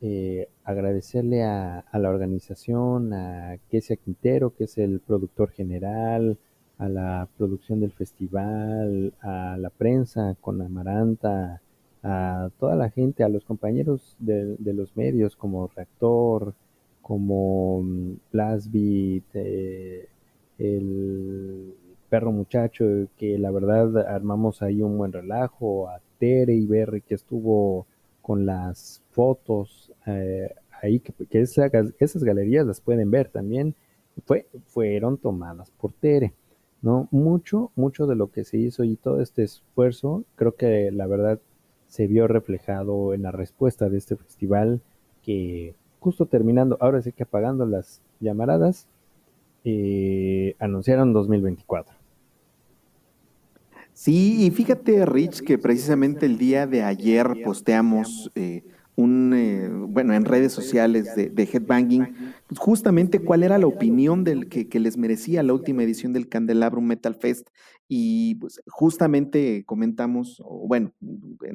Eh, agradecerle a, a la organización a Kesia Quintero que es el productor general a la producción del festival, a la prensa con Amaranta, a toda la gente, a los compañeros de, los medios como Reactor, como mm, Blastbeat, eh, el perro muchacho, que la verdad armamos ahí un buen relajo, a Tere y Berry que estuvo con las fotos eh, ahí, que, que esa- esas galerías las pueden ver también, fue, fueron tomadas por Tere. ¿No? Mucho, mucho de lo que se hizo y todo este esfuerzo, creo que la verdad se vio reflejado en la respuesta de este festival que justo terminando, ahora sí que apagando las llamaradas, eh, anunciaron 2024. Sí, y fíjate, Rich, que precisamente el día de ayer posteamos eh, un, eh, bueno, en redes sociales de, Headbanging, pues, justamente cuál era la opinión del que, les merecía la última edición del Candelabrum Metal Fest. Y pues justamente comentamos, bueno,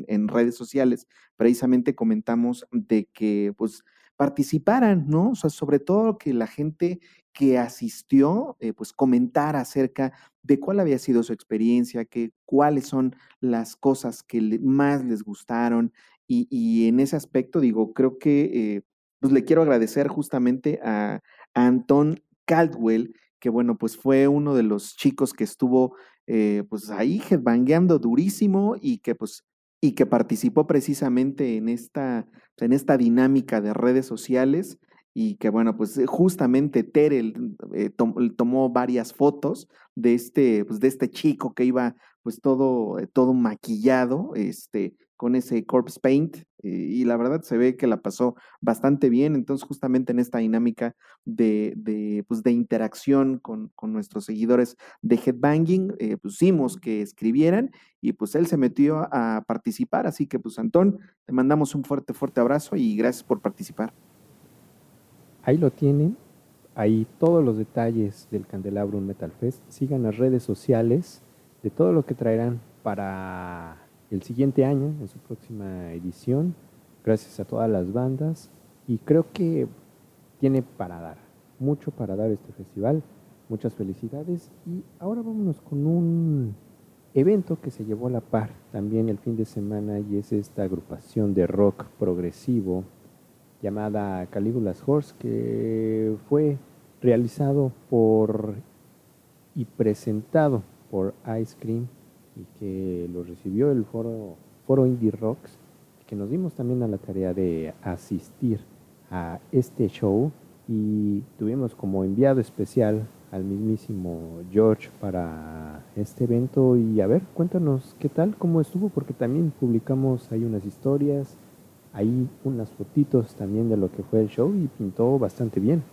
en, redes sociales, precisamente comentamos de que pues participaran, ¿no? O sea, sobre todo que la gente que asistió, eh, pues comentara acerca de cuál había sido su experiencia, que, cuáles son las cosas que más les gustaron. Y, y en ese aspecto, digo, creo que eh, pues le quiero agradecer justamente a, a Anton Caldwell, que bueno, pues fue uno de los chicos que estuvo eh, pues ahí headbangueando durísimo y que pues y que participó precisamente en esta, en esta dinámica de redes sociales y que bueno, pues justamente Tere eh, tom- tomó varias fotos de este, pues de este chico que iba pues todo, eh, todo maquillado, este, con ese corpse paint, y la verdad se ve que la pasó bastante bien, entonces justamente en esta dinámica de, de, pues de interacción con, con nuestros seguidores de Headbanging, eh, pusimos que escribieran y pues él se metió a, a participar, así que pues Antón, te mandamos un fuerte, fuerte abrazo y gracias por participar. Ahí lo tienen, ahí todos los detalles del Candelabrum Metal Fest. Sigan las redes sociales de todo lo que traerán para el siguiente año, en su próxima edición. Gracias a todas las bandas. Y creo que tiene para dar, mucho para dar este festival. Muchas felicidades. Y ahora vámonos con un evento que se llevó a la par también el fin de semana y es esta agrupación de rock progresivo llamada Caligula's Horse, que fue realizado por y presentado por Ice Cream y que lo recibió el foro, foro Indie Rocks, que nos dimos también a la tarea de asistir a este show. Y tuvimos como enviado especial al mismísimo George para este evento. Y a ver, cuéntanos qué tal, cómo estuvo, porque también publicamos ahí unas historias, ahí unas fotitos también de lo que fue el show y pintó bastante bien.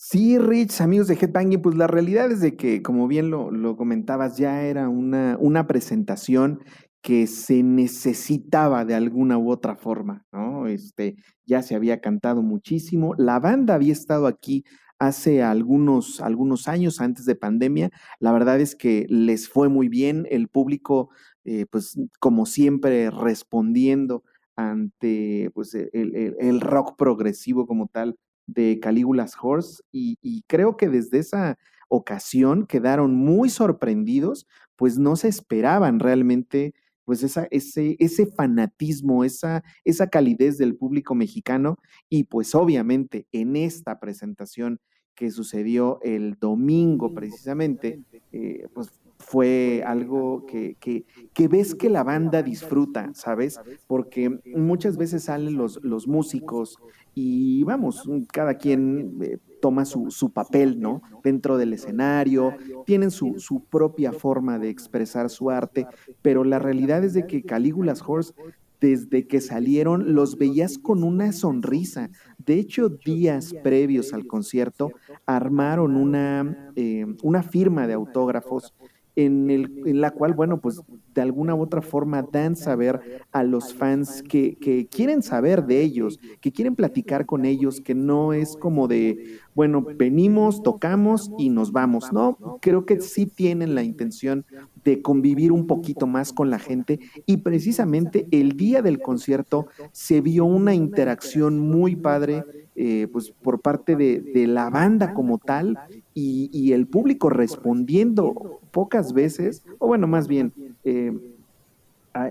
Sí, Rich, amigos de Headbanging, pues la realidad es de que, como bien lo, lo comentabas, ya era una, una presentación que se necesitaba de alguna u otra forma, ¿no? Este, ya se había cantado muchísimo. La banda había estado aquí hace algunos, algunos años antes de pandemia. La verdad es que les fue muy bien. El público, eh, pues, como siempre, respondiendo ante pues, el, el- el rock progresivo como tal de Calígulas Horse. Y, y creo que desde esa ocasión quedaron muy sorprendidos, pues no se esperaban realmente pues esa, ese, ese fanatismo, esa, esa calidez del público mexicano y pues obviamente en esta presentación que sucedió el domingo precisamente, eh, pues fue algo que, que, ves que la banda disfruta, ¿sabes? Porque muchas veces salen los, los músicos y vamos, cada quien eh, toma su, su, papel, ¿no? Dentro del escenario, tienen su, su, propia forma de expresar su arte, pero la realidad es de que Calígulas Horse desde que salieron los veías con una sonrisa. De hecho, días previos al concierto armaron una, eh, una firma de autógrafos en, el, la cual, bueno, pues de alguna u otra forma dan saber a los fans que, que, quieren saber de ellos, que quieren platicar con ellos, que no es como de, bueno, venimos, tocamos y nos vamos. No, creo que sí tienen la intención de convivir un poquito más con la gente y precisamente el día del concierto se vio una interacción muy padre eh, pues por parte de, de, la banda como tal y, y, el público respondiendo pocas veces, o bueno, más bien, eh,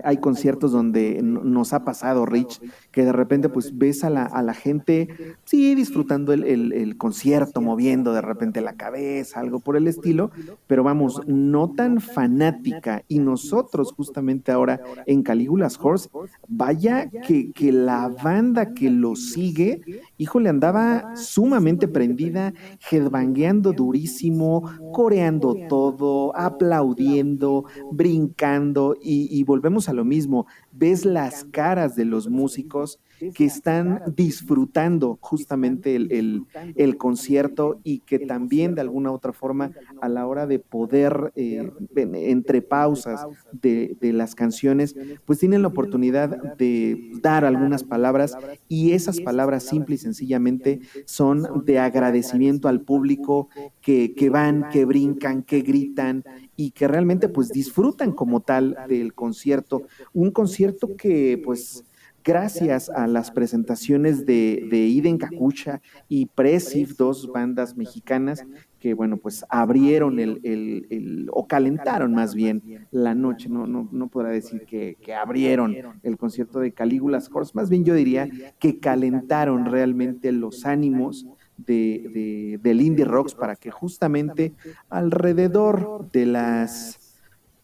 hay, conciertos donde nos ha pasado, Rich, que de repente pues ves a la, a la gente, sí, disfrutando el, el, concierto, moviendo de repente la cabeza, algo por el estilo, pero vamos, no tan fanática. Y nosotros justamente ahora en Calígulas Horse, vaya que, que la banda que lo sigue, híjole, andaba sumamente prendida, headbangueando durísimo, coreando todo, aplaudiendo, brincando y, y volvemos a lo mismo, ves las caras de los músicos que están disfrutando justamente el, el, concierto y que también de alguna otra forma a la hora de poder, eh, entre pausas de, de, las canciones, pues tienen la oportunidad de dar algunas palabras y esas palabras simple y sencillamente son de agradecimiento al público que, que van, que brincan, que gritan y que realmente pues disfrutan como tal del concierto. Un concierto que pues gracias a las presentaciones de, de Iden Cacucha y Presif, dos bandas mexicanas que, bueno, pues abrieron el, el, el, o calentaron más bien la noche, no, no, no podrá decir que, que abrieron el concierto de Calígulas Horse, más bien yo diría que calentaron realmente los ánimos de, de, del indie rocks para que justamente alrededor de las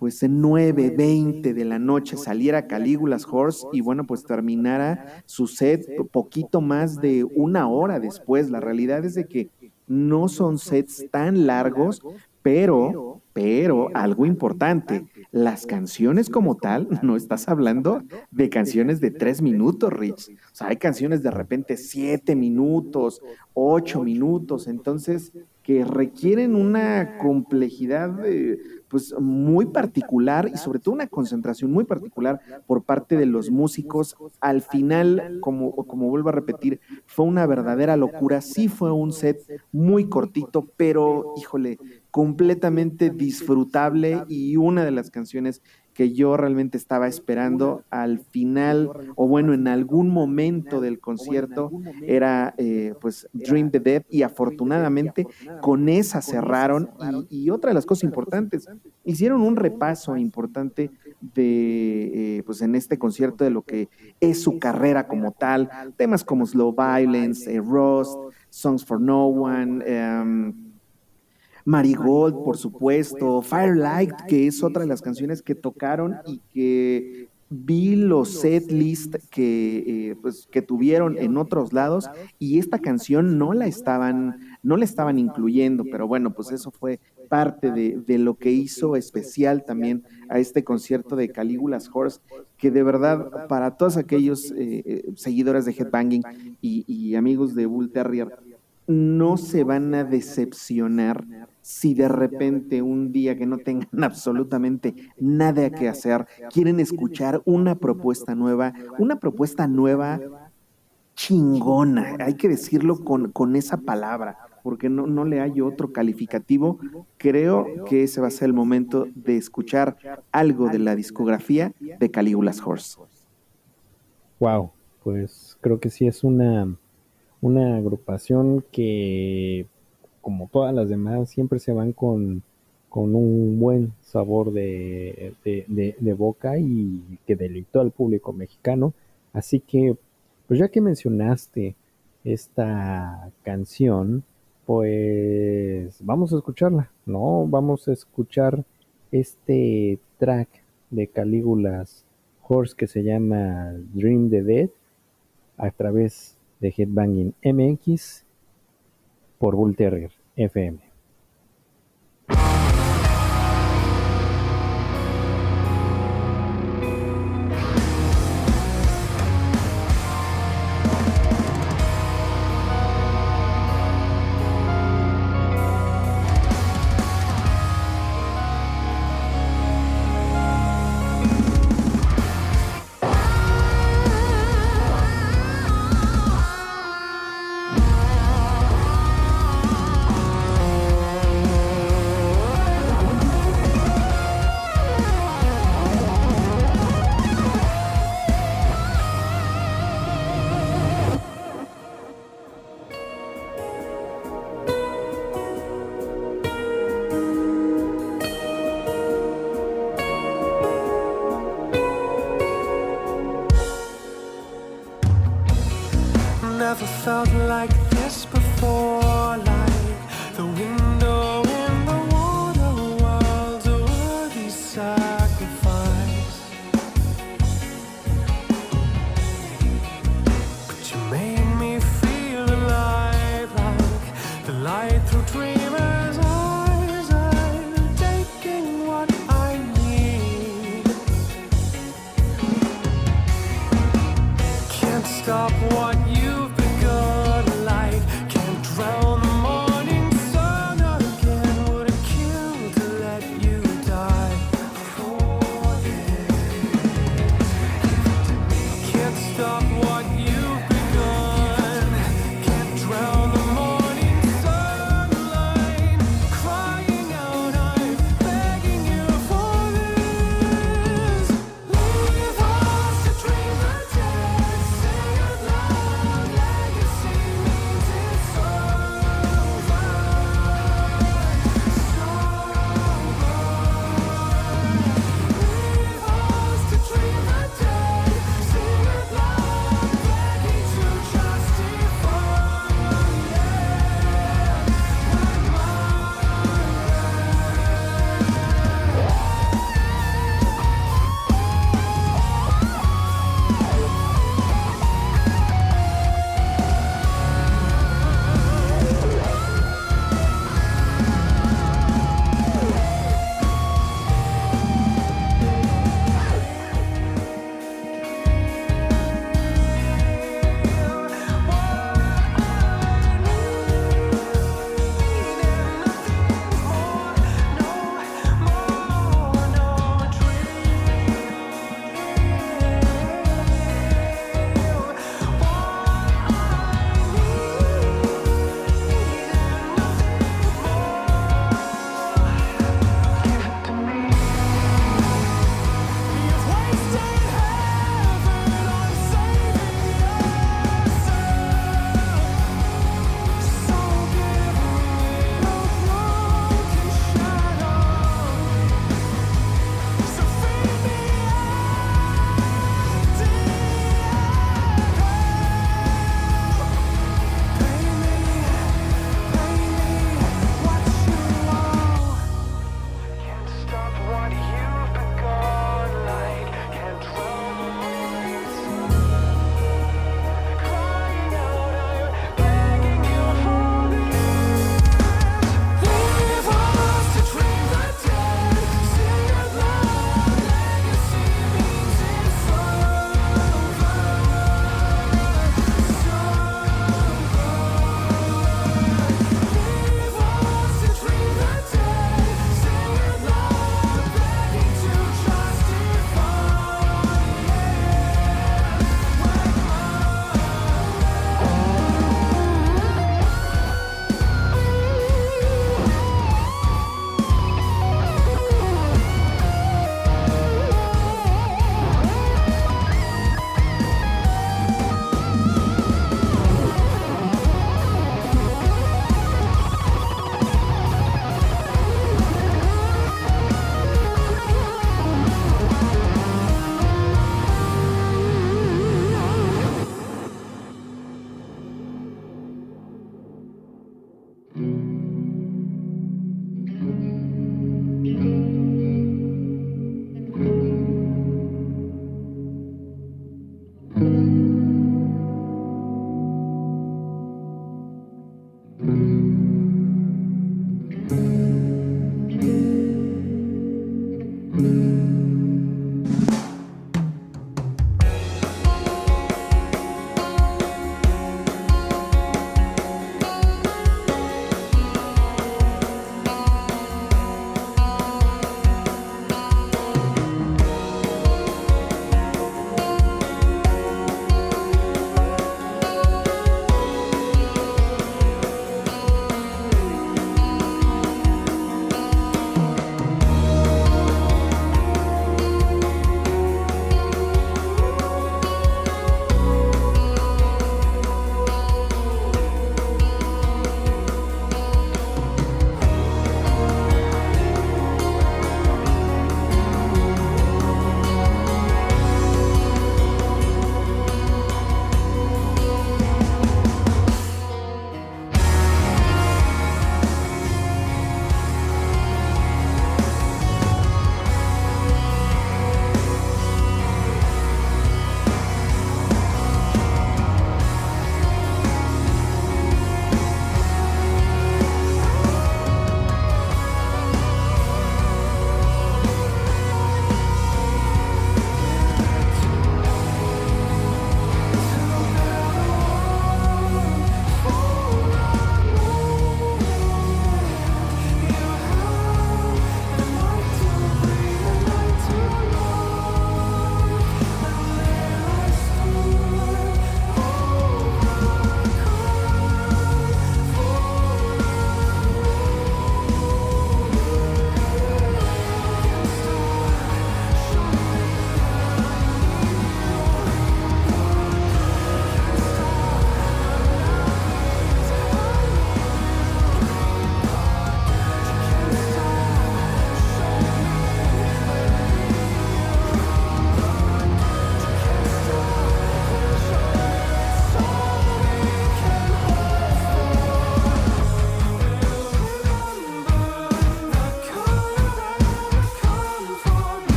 pues en 9, 20 de la noche saliera Calígulas Horse y bueno, pues terminara su set poquito más de una hora después. La realidad es de que no son sets tan largos, pero, pero algo importante, las canciones como tal, no estás hablando de canciones de tres minutos, Rich. O sea, hay canciones de repente siete minutos, ocho minutos, entonces que requieren una complejidad de pues muy particular y sobre todo una concentración muy particular por parte de los músicos. Al final, como, como vuelvo a repetir, fue una verdadera locura. Sí fue un set muy cortito, pero híjole, completamente disfrutable y una de las canciones que yo realmente estaba esperando al final, o bueno, en algún momento del concierto, era eh, pues Dream the Dead, y afortunadamente con esa cerraron. Y, otra de las cosas importantes, hicieron un repaso importante de, eh, pues en este concierto de lo que es su carrera como tal, temas como Slow Violence, eh, Rust, Songs for No One, um, Marigold, por supuesto, Firelight, que es otra de las canciones que tocaron y que vi los set list que, eh, pues, que tuvieron en otros lados y esta canción no la estaban, no la estaban incluyendo, pero bueno, pues eso fue parte de, de lo que hizo especial también a este concierto de Calígulas Horse, que de verdad para todos aquellos eh, eh, seguidores de Headbanging y, y amigos de Bull Terrier, no se van a decepcionar si de repente un día que no tengan absolutamente nada que hacer, quieren escuchar una propuesta nueva, una propuesta nueva chingona, hay que decirlo con, con esa palabra, porque no, no le hay otro calificativo. Creo que ese va a ser el momento de escuchar algo de la discografía de Calígulas Horse. Wow, pues creo que sí es una, una agrupación que como todas las demás, siempre se van con, con un buen sabor de, de, de, boca y que deleitó al público mexicano. Así que, pues ya que mencionaste esta canción, pues vamos a escucharla, ¿no? Vamos a escuchar este track de Calígulas Horse que se llama Dream the Dead a través de Headbanging MX por Bull Terrier FM.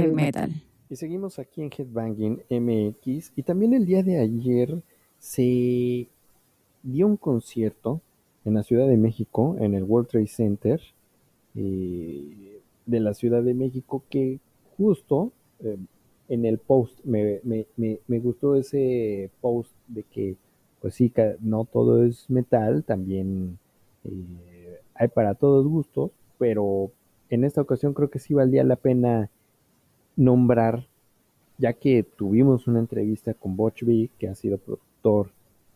Heavy metal. Y seguimos aquí en Headbanging MX y también el día de ayer se dio un concierto en la Ciudad de México, en el World Trade Center eh, de la Ciudad de México, que justo eh, en el post me, me, me, gustó ese post de que, pues sí, no todo es metal, también eh, hay para todos gustos, pero en esta ocasión creo que sí valdría la pena nombrar, ya que tuvimos una entrevista con Butch Vig, que ha sido productor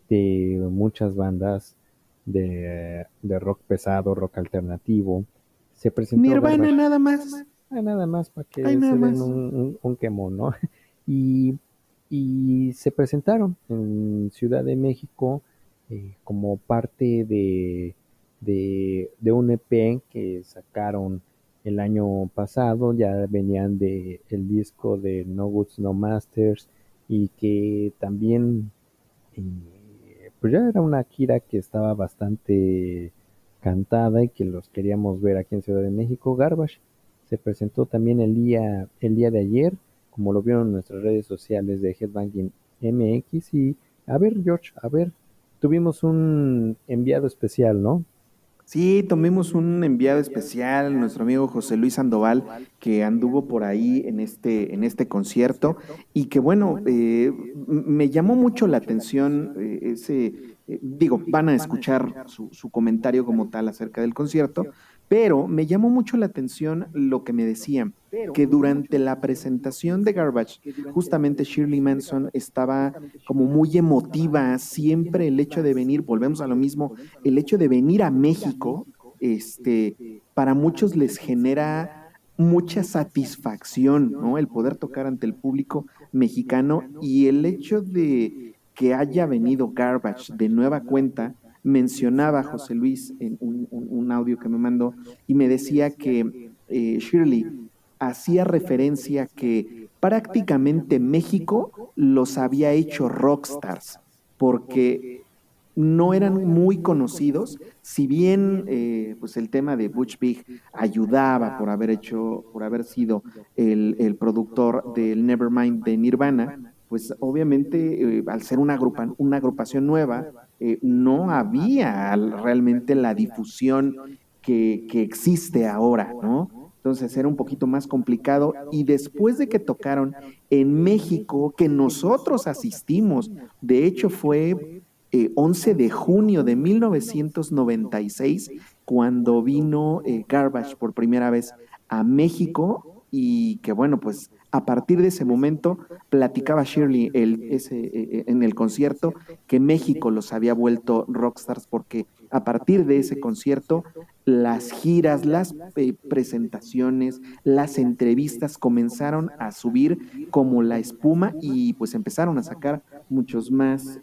de muchas bandas de, rock pesado, rock alternativo. Se presentó Nirvana nada más. Ah, nada más para que se den un, un, quemón, ¿no? Y, y, se presentaron en Ciudad de México eh, como parte de, de, de un EP que sacaron el año pasado, ya venían de el disco de No Goods No Masters y que también eh, pues ya era una Kira que estaba bastante cantada y que los queríamos ver aquí en Ciudad de México. Garbage se presentó también el día, el día de ayer, como lo vieron en nuestras redes sociales de Headbanging MX. Y a ver, George, a ver, tuvimos un enviado especial, ¿no? Sí, tomemos un enviado especial, nuestro amigo José Luis Sandoval, que anduvo por ahí en este, en este concierto. Y que bueno, eh, me llamó mucho la atención eh, ese, eh, digo, van a escuchar su, su comentario como tal acerca del concierto, pero me llamó mucho la atención lo que me decían, que durante la presentación de Garbage, justamente Shirley Manson estaba como muy emotiva, siempre el hecho de venir, volvemos a lo mismo, el hecho de venir a México, este, para muchos les genera mucha satisfacción, ¿no? El poder tocar ante el público mexicano y el hecho de que haya venido Garbage de nueva cuenta, mencionaba José Luis en un, audio que me mandó y me decía que eh, Shirley hacía referencia que prácticamente México los había hecho rockstars porque no eran muy conocidos, si bien eh, pues el tema de Butch Vig ayudaba por haber hecho, por haber sido el, productor del Nevermind de Nirvana, pues obviamente eh, al ser una, una agrupación nueva, eh, no había realmente la difusión que, que, existe ahora, ¿no? Entonces era un poquito más complicado. Y después de que tocaron en México, que nosotros asistimos, de hecho fue 11 eh, de junio de 1996 cuando vino Garbage por primera vez a México. Y que bueno, pues a partir de ese momento, platicaba Shirley eh, eh, en el concierto que México los había vuelto rockstars porque a partir de ese concierto, las giras, las eh, presentaciones, las entrevistas comenzaron a subir como la espuma y pues empezaron a sacar muchos más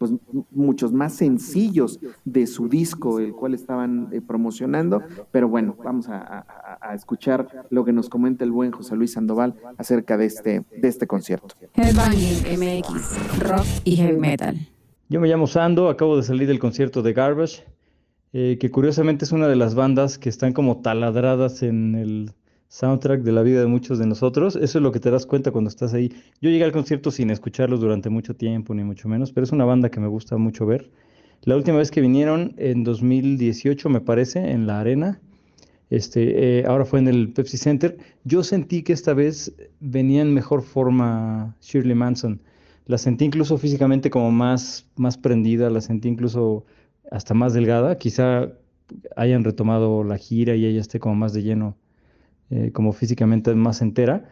pues muchos más sencillos de su disco, el cual estaban eh, promocionando. Pero bueno, vamos a, escuchar lo que nos comenta el buen José Luis Sandoval acerca de este, de este concierto. Headbanging MX, rock y heavy metal. Yo me llamo Sando, acabo de salir del concierto de Garbage, eh, que curiosamente es una de las bandas que están como taladradas en el soundtrack de la vida de muchos de nosotros. Eso es lo que te das cuenta cuando estás ahí. Yo llegué al concierto sin escucharlos durante mucho tiempo, ni mucho menos, pero es una banda que me gusta mucho ver. La última vez que vinieron, en 2018 me parece, en la arena, este, eh, ahora fue en el Pepsi Center, yo sentí que esta vez venía en mejor forma Shirley Manson. La sentí incluso físicamente como más, más prendida, la sentí incluso hasta más delgada. Quizá hayan retomado la gira y ella esté como más de lleno eh, como físicamente más entera,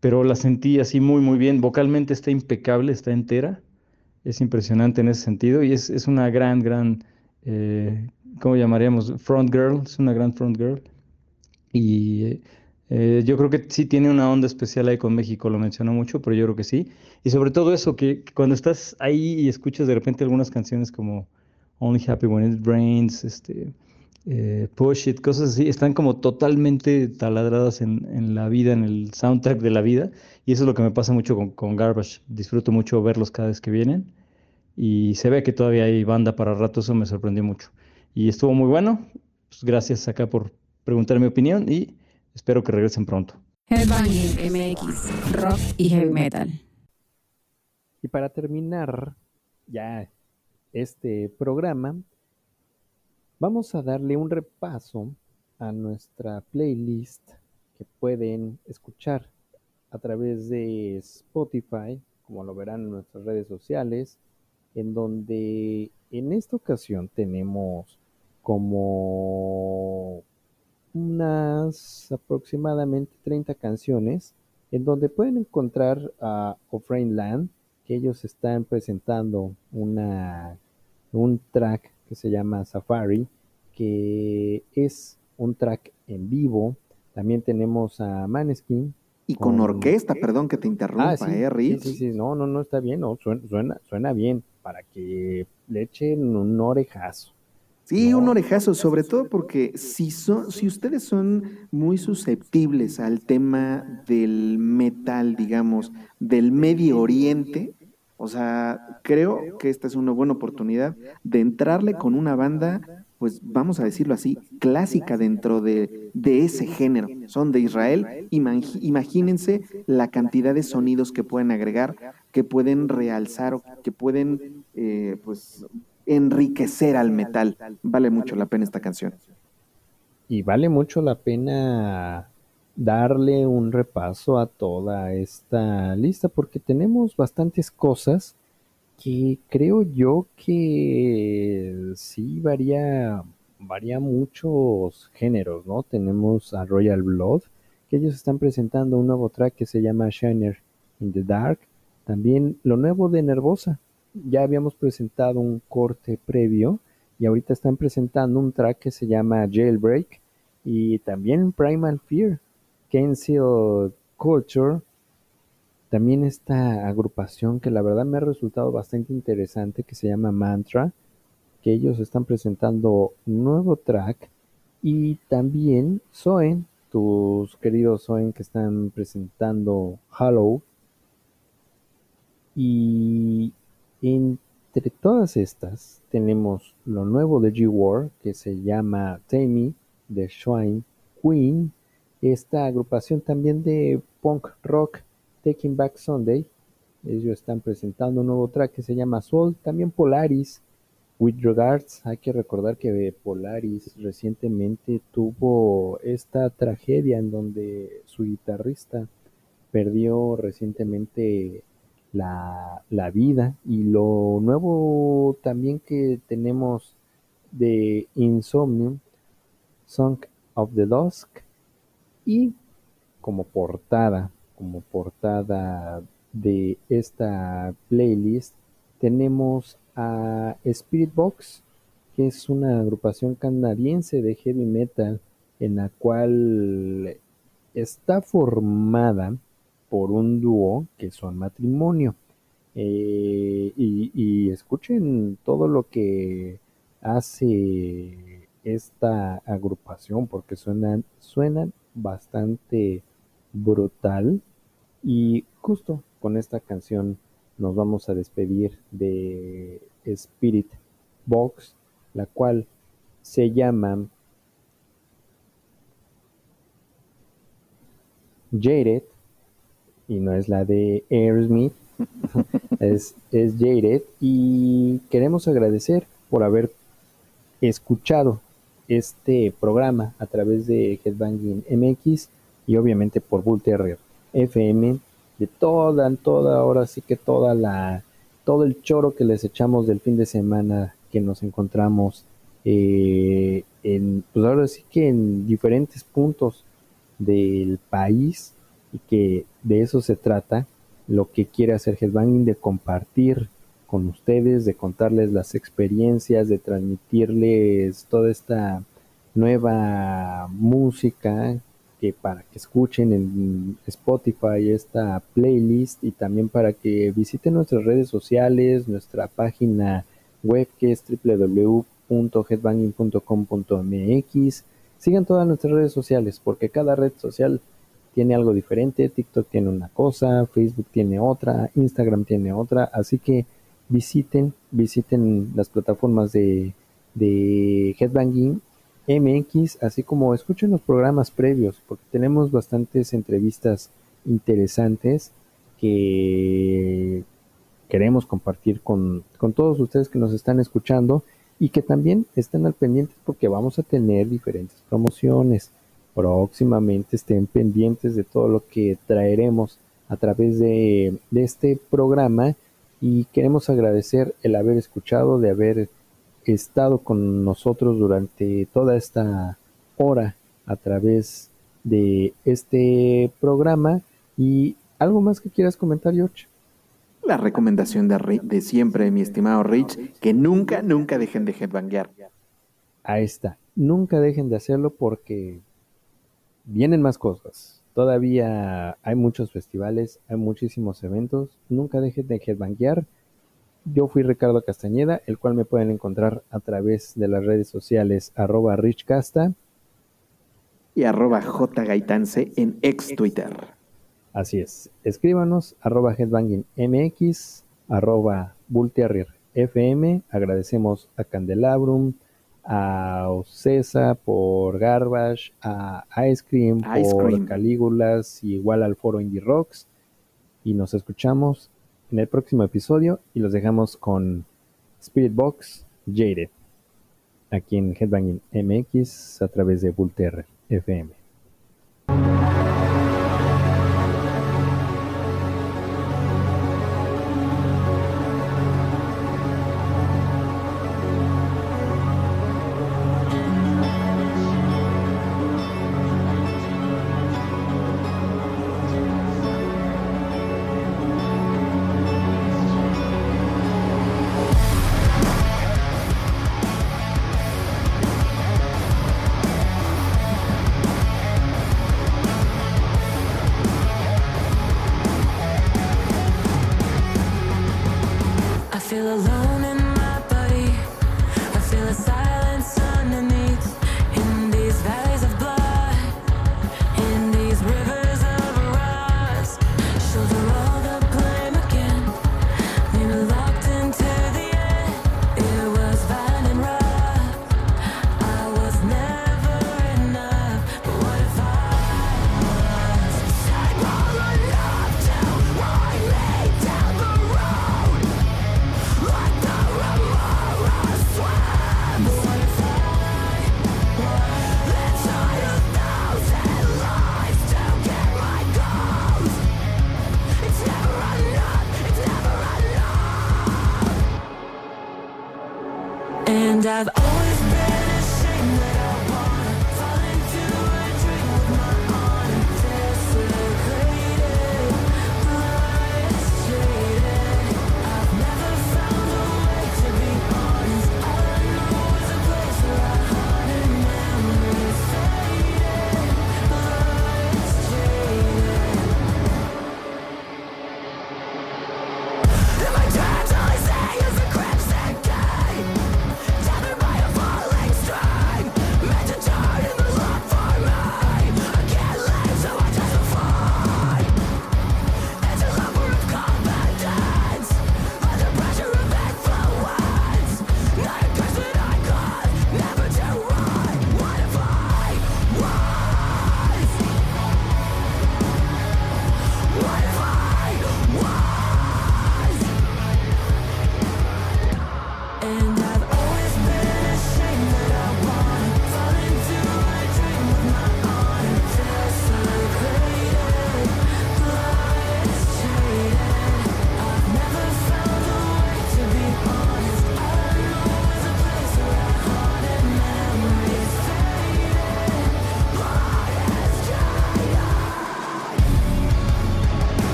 pero la sentí así muy, muy bien. Vocalmente está impecable, está entera. Es impresionante en ese sentido y es, es una gran, gran, eh, ¿cómo llamaríamos? Front girl, es una gran front girl. Y eh, yo creo que sí tiene una onda especial ahí con México, lo mencionó mucho, pero yo creo que sí. Y sobre todo eso, que, cuando estás ahí y escuchas de repente algunas canciones como Only Happy When It Rains, este, eh, Push It, cosas así, están como totalmente taladradas en, la vida, en el soundtrack de la vida. Y eso es lo que me pasa mucho con, Garbage. Disfruto mucho verlos cada vez que vienen. Y se ve que todavía hay banda para rato, eso me sorprendió mucho. Y estuvo muy bueno. Pues gracias acá por preguntar mi opinión y espero que regresen pronto. Headbanging MX, rock y heavy metal. Y para terminar ya este programa, vamos a darle un repaso a nuestra playlist que pueden escuchar a través de Spotify, como lo verán en nuestras redes sociales, en donde en esta ocasión tenemos como unas aproximadamente 30 canciones en donde pueden encontrar a Offrain Land, que ellos están presentando una, un track que se llama Safari, que es un track en vivo. También tenemos a Maneskin. Y con, orquesta, perdón que te interrumpa, Ah, sí, ¿eh, Rich? Sí, sí, sí, no, no, no está bien, no, suena, suena, suena bien, para que le echen un orejazo. Sí, un orejazo, sobre todo porque si son, si ustedes son muy susceptibles al tema del metal, digamos, del Medio Oriente, o sea, creo que esta es una buena oportunidad de entrarle con una banda, pues vamos a decirlo así, clásica dentro de, de ese género. Son de Israel, imagínense la cantidad de sonidos que pueden agregar, que pueden realzar o que pueden, eh, pues, enriquecer al metal. Vale mucho la pena esta canción. Y vale mucho la pena darle un repaso a toda esta lista porque tenemos bastantes cosas que creo yo que sí varía, varía muchos géneros, ¿no? Tenemos a Royal Blood, que ellos están presentando un nuevo track que se llama Shiner in the Dark. También lo nuevo de Nervosa. Ya habíamos presentado un corte previo y ahorita están presentando un track que se llama Jailbreak y también Primal Fear, Cancel Culture, también esta agrupación que la verdad me ha resultado bastante interesante que se llama Mantra, que ellos están presentando nuevo track y también Zoen, tus queridos Zoen que están presentando Hollow y entre todas estas tenemos lo nuevo de G-War que se llama Tammy de Shrine Queen, esta agrupación también de punk rock Taking Back Sunday. Ellos están presentando un nuevo track que se llama Soul, también Polaris. With Regards, hay que recordar que Polaris recientemente tuvo esta tragedia en donde su guitarrista perdió recientemente la, la vida y lo nuevo también que tenemos de Insomnium, Song of the Dusk y como portada, como portada de esta playlist tenemos a Spirit Box, que es una agrupación canadiense de heavy metal en la cual está formada por un dúo que son matrimonio. Eh, y, y escuchen todo lo que hace esta agrupación porque suenan, suenan bastante brutal. Y justo con esta canción nos vamos a despedir de Spirit Box la cual se llama Jaded y no es la de Aerosmith es, es Jaded. Y queremos agradecer por haber escuchado este programa a través de Headbanging MX y obviamente por Bull Terrier FM de toda, toda, ahora sí que toda la, todo el choro que les echamos del fin de semana que nos encontramos eh, en, pues ahora sí que en diferentes puntos del país y que de eso se trata lo que quiere hacer Headbanging de compartir con ustedes, de contarles las experiencias, de transmitirles toda esta nueva música que para que escuchen en Spotify esta playlist y también para que visiten nuestras redes sociales, nuestra página web que es www.headbanging.com.mx. Sigan todas nuestras redes sociales porque cada red social tiene algo diferente. TikTok tiene una cosa, Facebook tiene otra, Instagram tiene otra. Así que visiten, visiten las plataformas de, de Headbanging MX, así como escuchen los programas previos, porque tenemos bastantes entrevistas interesantes que queremos compartir con, con todos ustedes que nos están escuchando y que también estén al pendiente porque vamos a tener diferentes promociones. Próximamente estén pendientes de todo lo que traeremos a través de, de este programa y queremos agradecer el haber escuchado, de haber estado con nosotros durante toda esta hora a través de este programa y algo más que quieras comentar, George. La recomendación de, siempre, mi estimado Rich, que nunca, nunca dejen de headbanguear. Ahí está. Nunca dejen de hacerlo porque vienen más cosas. Todavía hay muchos festivales, hay muchísimos eventos. Nunca dejen de headbanguear. Yo fui Ricardo Castañeda, el cual me pueden encontrar a través de las redes sociales arroba richcasta. Y arroba jgaitance en ex Twitter. Así es. Escríbanos arroba headbangingmx, arroba bullterrierfm. Agradecemos a Candelabrum, a Ocesa por Garbage, a Ice Cream Ice por Cream. Calígulas y igual al foro Indie Rocks. Y nos escuchamos en el próximo episodio y los dejamos con Spirit Box Jaded aquí en Headbanging MX a través de Terror FM.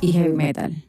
Y metal.